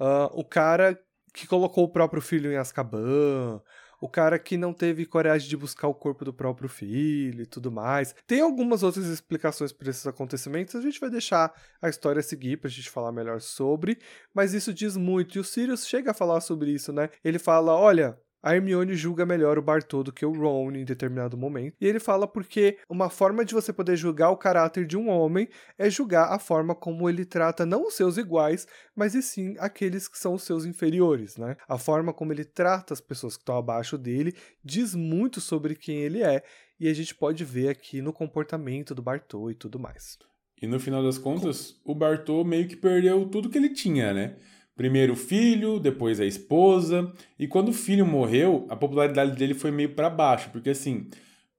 Uh, o cara que colocou o próprio filho em Azkaban, o cara que não teve coragem de buscar o corpo do próprio filho e tudo mais. Tem algumas outras explicações para esses acontecimentos, a gente vai deixar a história seguir pra gente falar melhor sobre, mas isso diz muito. E o Sirius chega a falar sobre isso, né? Ele fala: olha, a Hermione julga melhor o Bartô do que o Ron em determinado momento. E ele fala porque uma forma de você poder julgar o caráter de um homem é julgar a forma como ele trata não os seus iguais, mas e sim aqueles que são os seus inferiores, né? A forma como ele trata as pessoas que estão abaixo dele diz muito sobre quem ele é, e a gente pode ver aqui no comportamento do Bartô e tudo mais. E no final das contas, o Bartô meio que perdeu tudo que ele tinha, né? Primeiro o filho, depois a esposa. E quando o filho morreu, a popularidade dele foi meio para baixo, porque assim,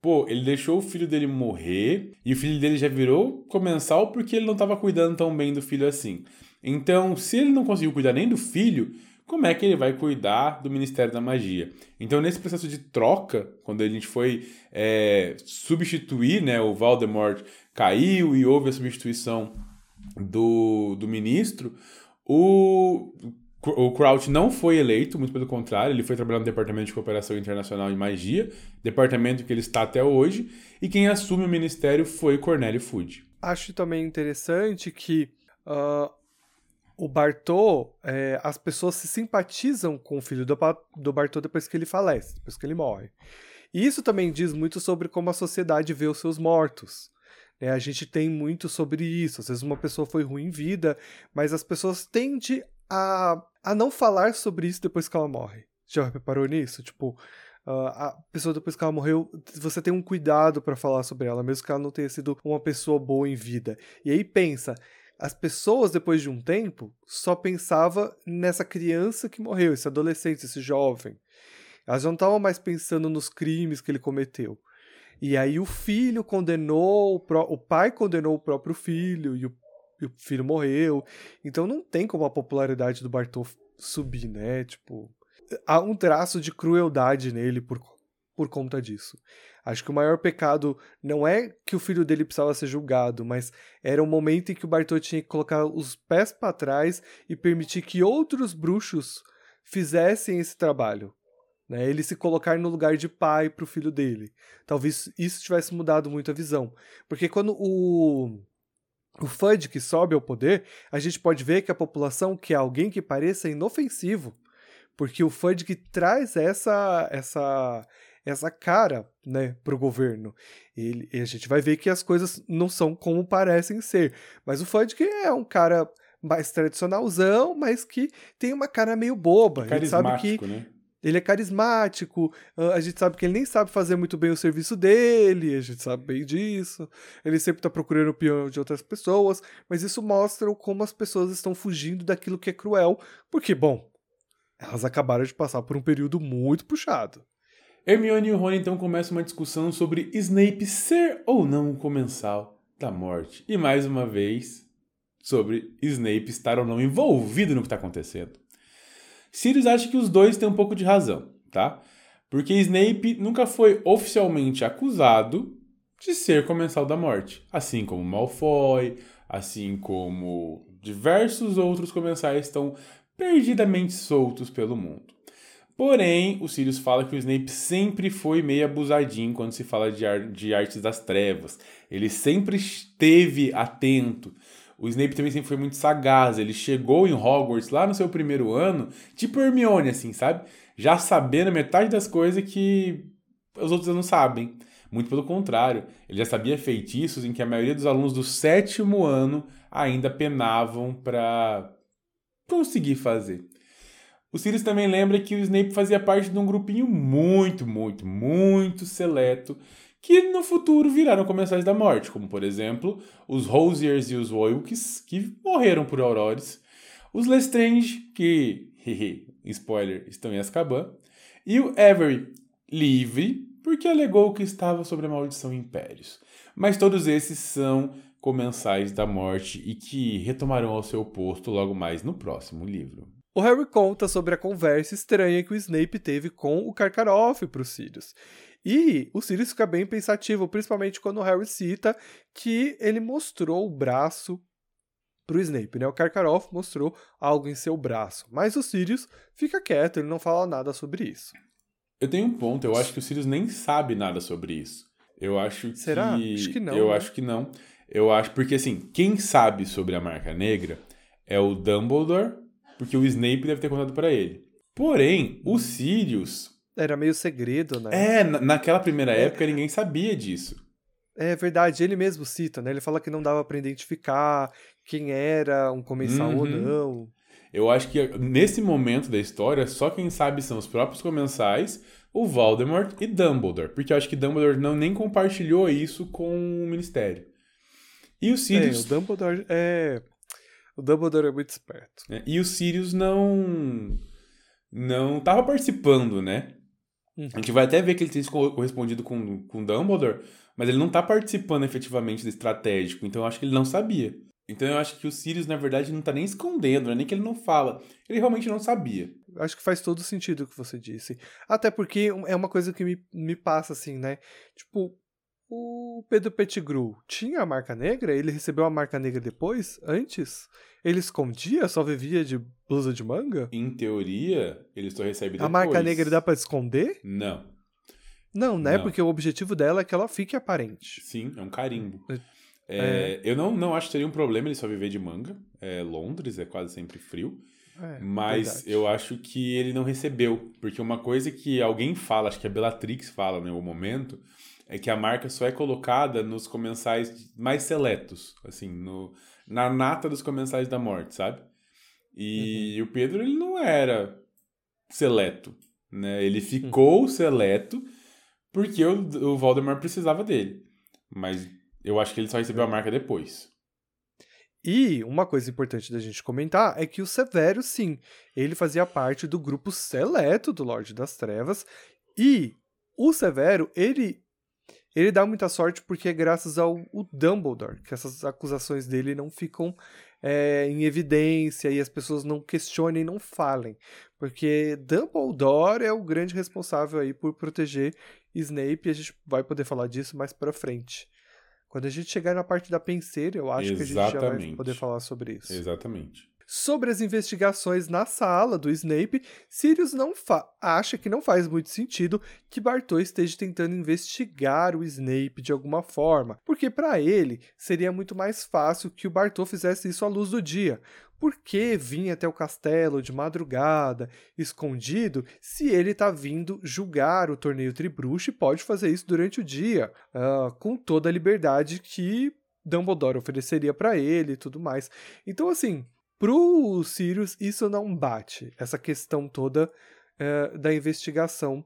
pô, ele deixou o filho dele morrer e o filho dele já virou comensal porque ele não estava cuidando tão bem do filho assim. Então, se ele não conseguiu cuidar nem do filho, como é que ele vai cuidar do Ministério da Magia? Então, nesse processo de troca, quando a gente foi é, substituir, né, o Voldemort caiu e houve a substituição do, do ministro, o, o não foi eleito, muito pelo contrário, ele foi trabalhar no Departamento de Cooperação Internacional e Magia, departamento que ele está até hoje, e quem assume o ministério foi Cornélio Food. Acho também interessante que uh, o Bartô, é, as pessoas se simpatizam com o filho do, do Bartô depois que ele falece, depois que ele morre. E isso também diz muito sobre como a sociedade vê os seus mortos. É, a gente tem muito sobre isso. Às vezes uma pessoa foi ruim em vida, mas as pessoas tendem a, a não falar sobre isso depois que ela morre. Já reparou nisso? Tipo, Uh, a pessoa depois que ela morreu, você tem um cuidado para falar sobre ela, mesmo que ela não tenha sido uma pessoa boa em vida. E aí pensa, as pessoas depois de um tempo só pensava nessa criança que morreu, esse adolescente, esse jovem. Elas não estavam mais pensando nos crimes que ele cometeu. E aí o filho condenou, o, o pai condenou o próprio filho e o, e o, filho morreu. Então não tem como a popularidade do Bartô subir, né? Tipo, há um traço de crueldade nele por, por conta disso. Acho que o maior pecado não é que o filho dele precisava ser julgado, mas era um momento em que o Bartô tinha que colocar os pés para trás e permitir que outros bruxos fizessem esse trabalho. Né? Ele se colocar no lugar de pai para o filho dele. Talvez isso tivesse mudado muito a visão. Porque quando o, o Fudge que sobe ao poder, a gente pode ver que a população quer alguém que pareça inofensivo. Porque o Fudge que traz essa, essa, essa cara né, para o governo. Ele, e a gente vai ver que as coisas não são como parecem ser. Mas o Fudge é um cara mais tradicionalzão, mas que tem uma cara meio boba. A gente sabe que né? Ele é carismático, a gente sabe que ele nem sabe fazer muito bem o serviço dele, a gente sabe bem disso. Ele sempre tá procurando o pior de outras pessoas, mas isso mostra como as pessoas estão fugindo daquilo que é cruel, porque, bom, elas acabaram de passar por um período muito puxado. Hermione e Rony então começam uma discussão sobre Snape ser ou não o comensal da morte. E mais uma vez, sobre Snape estar ou não envolvido no que está acontecendo. Sirius acha que os dois têm um pouco de razão, tá? Porque Snape nunca foi oficialmente acusado de ser comensal da morte, assim como Malfoy, assim como diversos outros comensais estão perdidamente soltos pelo mundo. Porém, o Sirius fala que o Snape sempre foi meio abusadinho quando se fala de, ar de artes das trevas. Ele sempre esteve atento. O Snape também sempre foi muito sagaz. Ele chegou em Hogwarts lá no seu primeiro ano, tipo Hermione, assim, sabe? Já sabendo metade das coisas que os outros não sabem. Muito pelo contrário, ele já sabia feitiços em que a maioria dos alunos do sétimo ano ainda penavam para conseguir fazer. O Sirius também lembra que o Snape fazia parte de um grupinho muito, muito, muito seleto que no futuro viraram comensais da morte, como por exemplo os Rosiers e os Wilkes, que morreram por Aurores, os Lestrange, que, spoiler, estão em Azkaban, e o Avery, livre, porque alegou que estava sob a maldição impérios. Mas todos esses são comensais da morte e que retomarão ao seu posto logo mais no próximo livro. O Harry conta sobre a conversa estranha que o Snape teve com o Karkaroff para os Sirius. E o Sirius fica bem pensativo, principalmente quando o Harry cita que ele mostrou o braço pro Snape, né? O Karkaroff mostrou algo em seu braço, mas o Sirius fica quieto, ele não fala nada sobre isso. Eu tenho um ponto, eu acho que o Sirius nem sabe nada sobre isso. Eu acho que Será? Acho que não. Eu né? acho que não. Eu acho porque assim, quem sabe sobre a marca negra é o Dumbledore porque o Snape deve ter contado para ele. Porém, o Sirius. Era meio segredo, né? É, naquela primeira é. época ninguém sabia disso. É verdade, ele mesmo cita, né? Ele fala que não dava para identificar quem era um comensal uhum. ou não. Eu acho que nesse momento da história, só quem sabe são os próprios comensais, o Voldemort e Dumbledore. Porque eu acho que Dumbledore não nem compartilhou isso com o Ministério. E o Sirius. É, o Dumbledore é. O Dumbledore é muito esperto. É, e o Sirius não. Não tava participando, né? Uhum. A gente vai até ver que ele tem correspondido com, com Dumbledore, mas ele não tá participando efetivamente do estratégico, então eu acho que ele não sabia. Então eu acho que o Sirius, na verdade, não tá nem escondendo, não é nem que ele não fala. Ele realmente não sabia. Acho que faz todo sentido o que você disse. Até porque é uma coisa que me, me passa assim, né? Tipo, o Pedro Pettigrew tinha a marca negra? Ele recebeu a marca negra depois? Antes? Ele escondia? Só vivia de blusa de manga? Em teoria, ele só recebe depois. A marca negra dá pra esconder? Não. Não, né? Não. Porque o objetivo dela é que ela fique aparente. Sim, é um carimbo. É, é. Eu não, não acho que seria um problema ele só viver de manga. É Londres, é quase sempre frio. É, mas verdade. eu acho que ele não recebeu. Porque uma coisa que alguém fala, acho que a Bellatrix fala no momento, é que a marca só é colocada nos comensais mais seletos, assim, no, na nata dos comensais da morte, sabe? E uhum. o Pedro, ele não era seleto, né? Ele ficou uhum. seleto porque o, o Voldemort precisava dele. Mas eu acho que ele só recebeu a marca depois. E uma coisa importante da gente comentar é que o Severo, sim, ele fazia parte do grupo seleto do Lorde das Trevas. E o Severo, ele ele dá muita sorte porque é graças ao Dumbledore que essas acusações dele não ficam é, em evidência e as pessoas não questionem, não falem. Porque Dumbledore é o grande responsável aí por proteger Snape e a gente vai poder falar disso mais pra frente. Quando a gente chegar na parte da penseira, eu acho Exatamente. que a gente já vai poder falar sobre isso. Exatamente. Sobre as investigações na sala do Snape, Sirius não acha que não faz muito sentido que Bartô esteja tentando investigar o Snape de alguma forma, porque para ele seria muito mais fácil que o Bartô fizesse isso à luz do dia. Por que vir até o castelo de madrugada, escondido, se ele está vindo julgar o torneio Tribruxo e pode fazer isso durante o dia, uh, com toda a liberdade que Dumbledore ofereceria para ele e tudo mais. Então, assim, pro Sirius isso não bate, essa questão toda uh, da investigação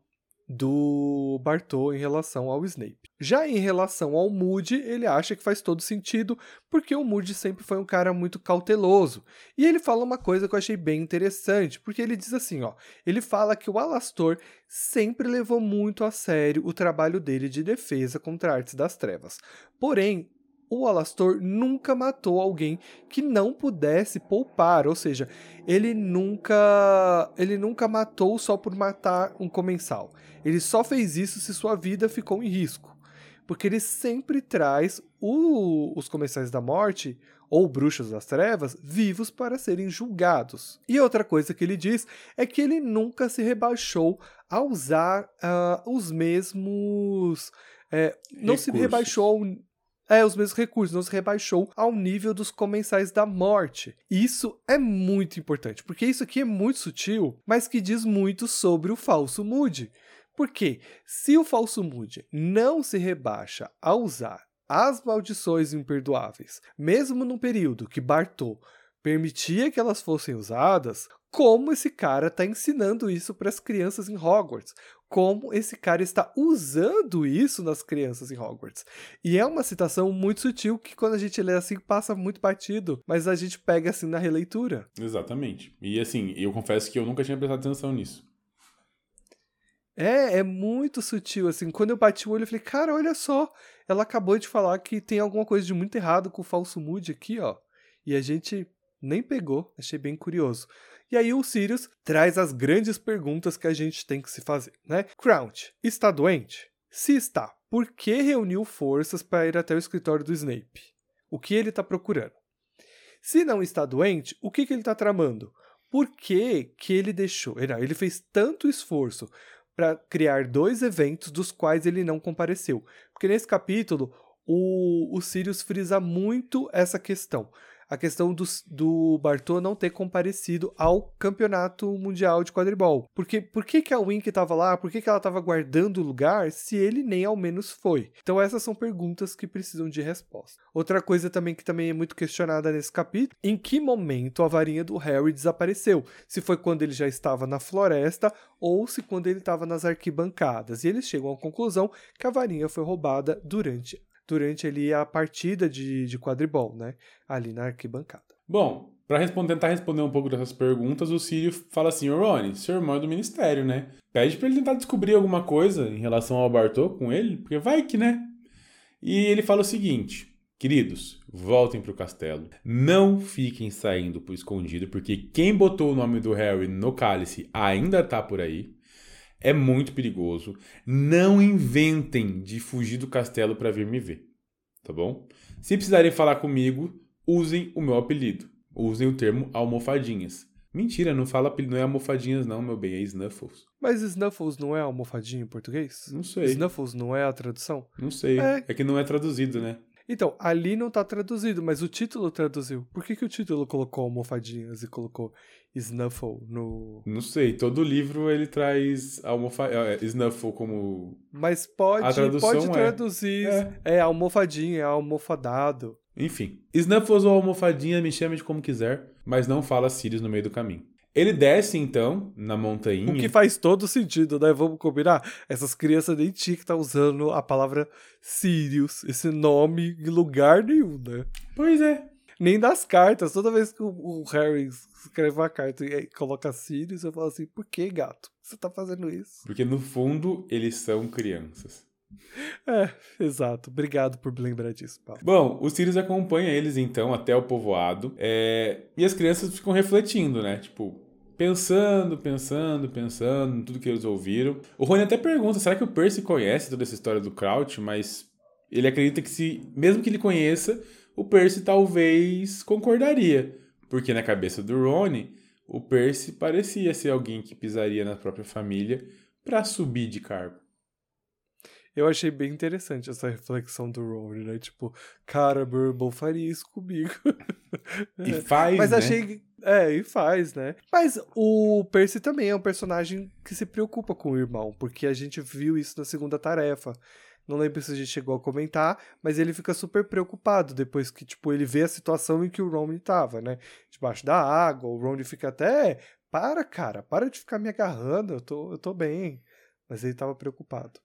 do Bartô em relação ao Snape. Já em relação ao Moody, ele acha que faz todo sentido, porque o Moody sempre foi um cara muito cauteloso. E ele fala uma coisa que eu achei bem interessante, porque ele diz assim, ó, ele fala que o Alastor sempre levou muito a sério o trabalho dele de defesa contra artes das trevas. Porém, o Alastor nunca matou alguém que não pudesse poupar, ou seja, ele nunca ele nunca matou só por matar um comensal. Ele só fez isso se sua vida ficou em risco, porque ele sempre traz o, os comensais da morte ou bruxos das trevas vivos para serem julgados. E outra coisa que ele diz é que ele nunca se rebaixou a usar uh, os mesmos é, não se rebaixou é, os mesmos recursos, não se rebaixou ao nível dos comensais da morte. Isso é muito importante, porque isso aqui é muito sutil, mas que diz muito sobre o falso Moody. Porque se o falso Moody não se rebaixa a usar as maldições imperdoáveis, mesmo num período que Bartô permitia que elas fossem usadas, como esse cara está ensinando isso para as crianças em Hogwarts, como esse cara está usando isso nas crianças em Hogwarts. E é uma citação muito sutil que quando a gente lê assim passa muito batido, mas a gente pega assim na releitura. Exatamente. E assim, eu confesso que eu nunca tinha prestado atenção nisso. É, é muito sutil, assim. Quando eu bati o olho, eu falei, cara, olha só. Ela acabou de falar que tem alguma coisa de muito errado com o falso mood aqui, ó. E a gente nem pegou. Achei bem curioso. E aí o Sirius traz as grandes perguntas que a gente tem que se fazer, né? Crouch, está doente? Se está, por que reuniu forças para ir até o escritório do Snape? O que ele está procurando? Se não está doente, o que, que ele está tramando? Por que, que ele deixou? Ele fez tanto esforço para criar dois eventos dos quais ele não compareceu. Porque nesse capítulo, o, o Sirius frisa muito essa questão a questão do, do Bartô não ter comparecido ao campeonato mundial de quadribol. Porque por que, que a Wink estava lá? Por que, que ela estava guardando o lugar se ele nem ao menos foi? Então essas são perguntas que precisam de resposta. Outra coisa também que também é muito questionada nesse capítulo, em que momento a varinha do Harry desapareceu? Se foi quando ele já estava na floresta ou se quando ele estava nas arquibancadas. E eles chegam à conclusão que a varinha foi roubada durante durante ali a partida de, de quadribol, né? Ali na arquibancada. Bom, para responder, tentar responder um pouco dessas perguntas, o Sírio fala assim: Rony, seu irmão é do ministério, né? Pede para ele tentar descobrir alguma coisa em relação ao Bartô com ele, porque vai que, né? E ele fala o seguinte: Queridos, voltem pro castelo. Não fiquem saindo pro escondido, porque quem botou o nome do Harry no cálice ainda tá por aí é muito perigoso. Não inventem de fugir do castelo para vir me ver, tá bom? Se precisarem falar comigo, usem o meu apelido. Usem o termo almofadinhas. Mentira, não fala apelido, não é almofadinhas não, meu bem, é Snuffles. Mas Snuffles não é almofadinha em português? Não sei. Snuffles não é a tradução? Não sei. É, é que não é traduzido, né? Então, ali não tá traduzido, mas o título traduziu. Por que, que o título colocou almofadinhas e colocou Snuffle no. Não sei, todo livro ele traz almofa... É, Snuffle como. Mas pode, pode é. traduzir. É. é almofadinha, é almofadado. Enfim, Snuffles ou almofadinha, me chame de como quiser, mas não fala Sirius no meio do caminho. Ele desce, então, na montanha. O que faz todo sentido, né? Vamos combinar? Essas crianças nem tinham que estar tá usando a palavra Sirius, esse nome, em lugar nenhum, né? Pois é. Nem das cartas. Toda vez que o Harry escreve uma carta e coloca Sirius, eu falo assim, por que, gato? Você tá fazendo isso? Porque, no fundo, eles são crianças. É, exato. Obrigado por lembrar disso, Paulo. Bom, o Sirius acompanha eles então até o povoado é... e as crianças ficam refletindo, né? Tipo, pensando, pensando, pensando em tudo que eles ouviram. O Rony até pergunta: será que o Percy conhece toda essa história do Crouch? Mas ele acredita que se, mesmo que ele conheça, o Percy talvez concordaria. Porque na cabeça do Rony, o Percy parecia ser alguém que pisaria na própria família para subir de cargo. Eu achei bem interessante essa reflexão do Rory, né? Tipo, cara, meu irmão faria isso comigo. E faz, Mas né? achei. É, e faz, né? Mas o Percy também é um personagem que se preocupa com o irmão, porque a gente viu isso na segunda tarefa. Não lembro se a gente chegou a comentar, mas ele fica super preocupado depois que, tipo, ele vê a situação em que o Ron tava, né? Debaixo da água, o Ron fica até. Para, cara, para de ficar me agarrando, eu tô, eu tô bem. Mas ele tava preocupado.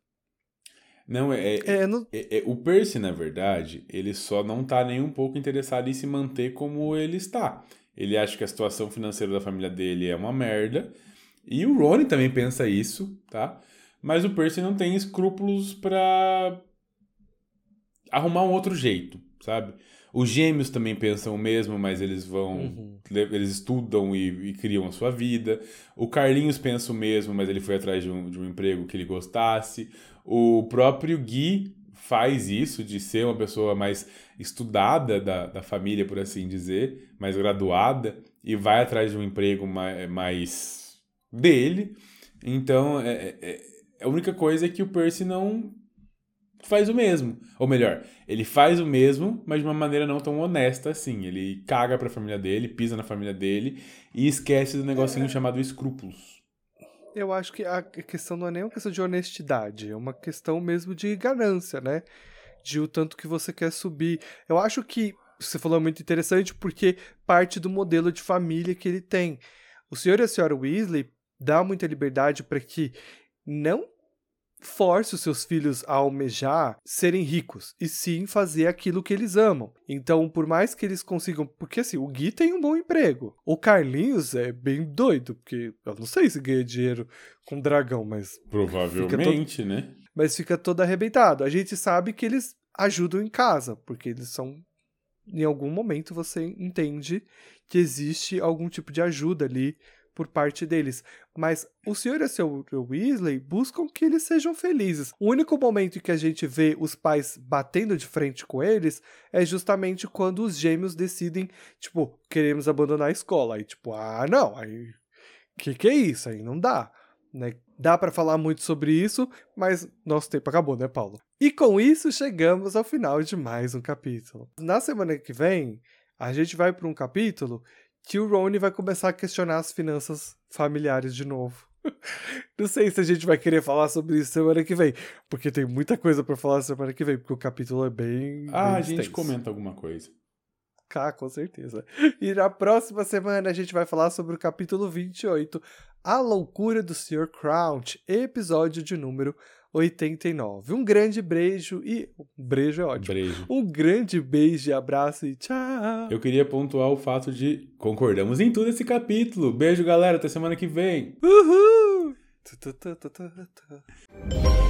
Não, é, é, É, não, é- é- o Percy, na verdade, ele só não tá nem um pouco interessado em se manter como ele está. Ele acha que a situação financeira da família dele é uma merda. E o Rony também pensa isso, tá? Mas o Percy não tem escrúpulos pra arrumar um outro jeito, sabe? Os gêmeos também pensam o mesmo, mas eles vão. Uhum. Eles estudam e, e criam a sua vida. O Carlinhos pensa o mesmo, mas ele foi atrás de um, de um emprego que ele gostasse. O próprio Gui faz isso, de ser uma pessoa mais estudada da, da família, por assim dizer, mais graduada, e vai atrás de um emprego mais, mais dele. Então, é, é- é- a única coisa é que o Percy não faz o mesmo. Ou melhor, ele faz o mesmo, mas de uma maneira não tão honesta assim. Ele caga pra família dele, pisa na família dele e esquece do negocinho chamado escrúpulos. Eu acho que a questão não é nem uma questão de honestidade, é uma questão mesmo de ganância, né? De o tanto que você quer subir. Eu acho que você falou muito interessante porque parte do modelo de família que ele tem. O senhor e a senhora Weasley dá muita liberdade para que não force os seus filhos a almejar serem ricos, e sim fazer aquilo que eles amam. Então, por mais que eles consigam. Porque assim, o Gui tem um bom emprego. O Carlinhos é bem doido, porque eu não sei se ganha dinheiro com dragão, mas, Provavelmente, né? mas fica todo arrebentado. A gente sabe que eles ajudam em casa, porque eles são. Em algum momento você entende que existe algum tipo de ajuda ali por parte deles. Mas o senhor e a senhora Weasley buscam que eles sejam felizes. O único momento em que a gente vê os pais batendo de frente com eles é justamente quando os gêmeos decidem, tipo, queremos abandonar a escola. Aí, tipo, ah, não, aí. Que que é isso? Aí não dá. Né? Dá pra falar muito sobre isso, mas nosso tempo acabou, né, Paulo? E com isso chegamos ao final de mais um capítulo. Na semana que vem, a gente vai para um capítulo que o Rony vai começar a questionar as finanças familiares de novo. Não sei se a gente vai querer falar sobre isso semana que vem, porque tem muita coisa pra falar semana que vem, porque o capítulo é bem. Ah, bem a gente extenso. comenta alguma coisa. Ah, com certeza. E na próxima semana a gente vai falar sobre o capítulo 28, A Loucura do Sr. Crouch, episódio de número 89. Um grande beijo e. Um beijo é ótimo. Brejo. Um grande beijo e abraço e tchau. Eu queria pontuar o fato de concordamos em tudo esse capítulo. Beijo, galera. Até semana que vem. Uhul! Tu, tu, tu.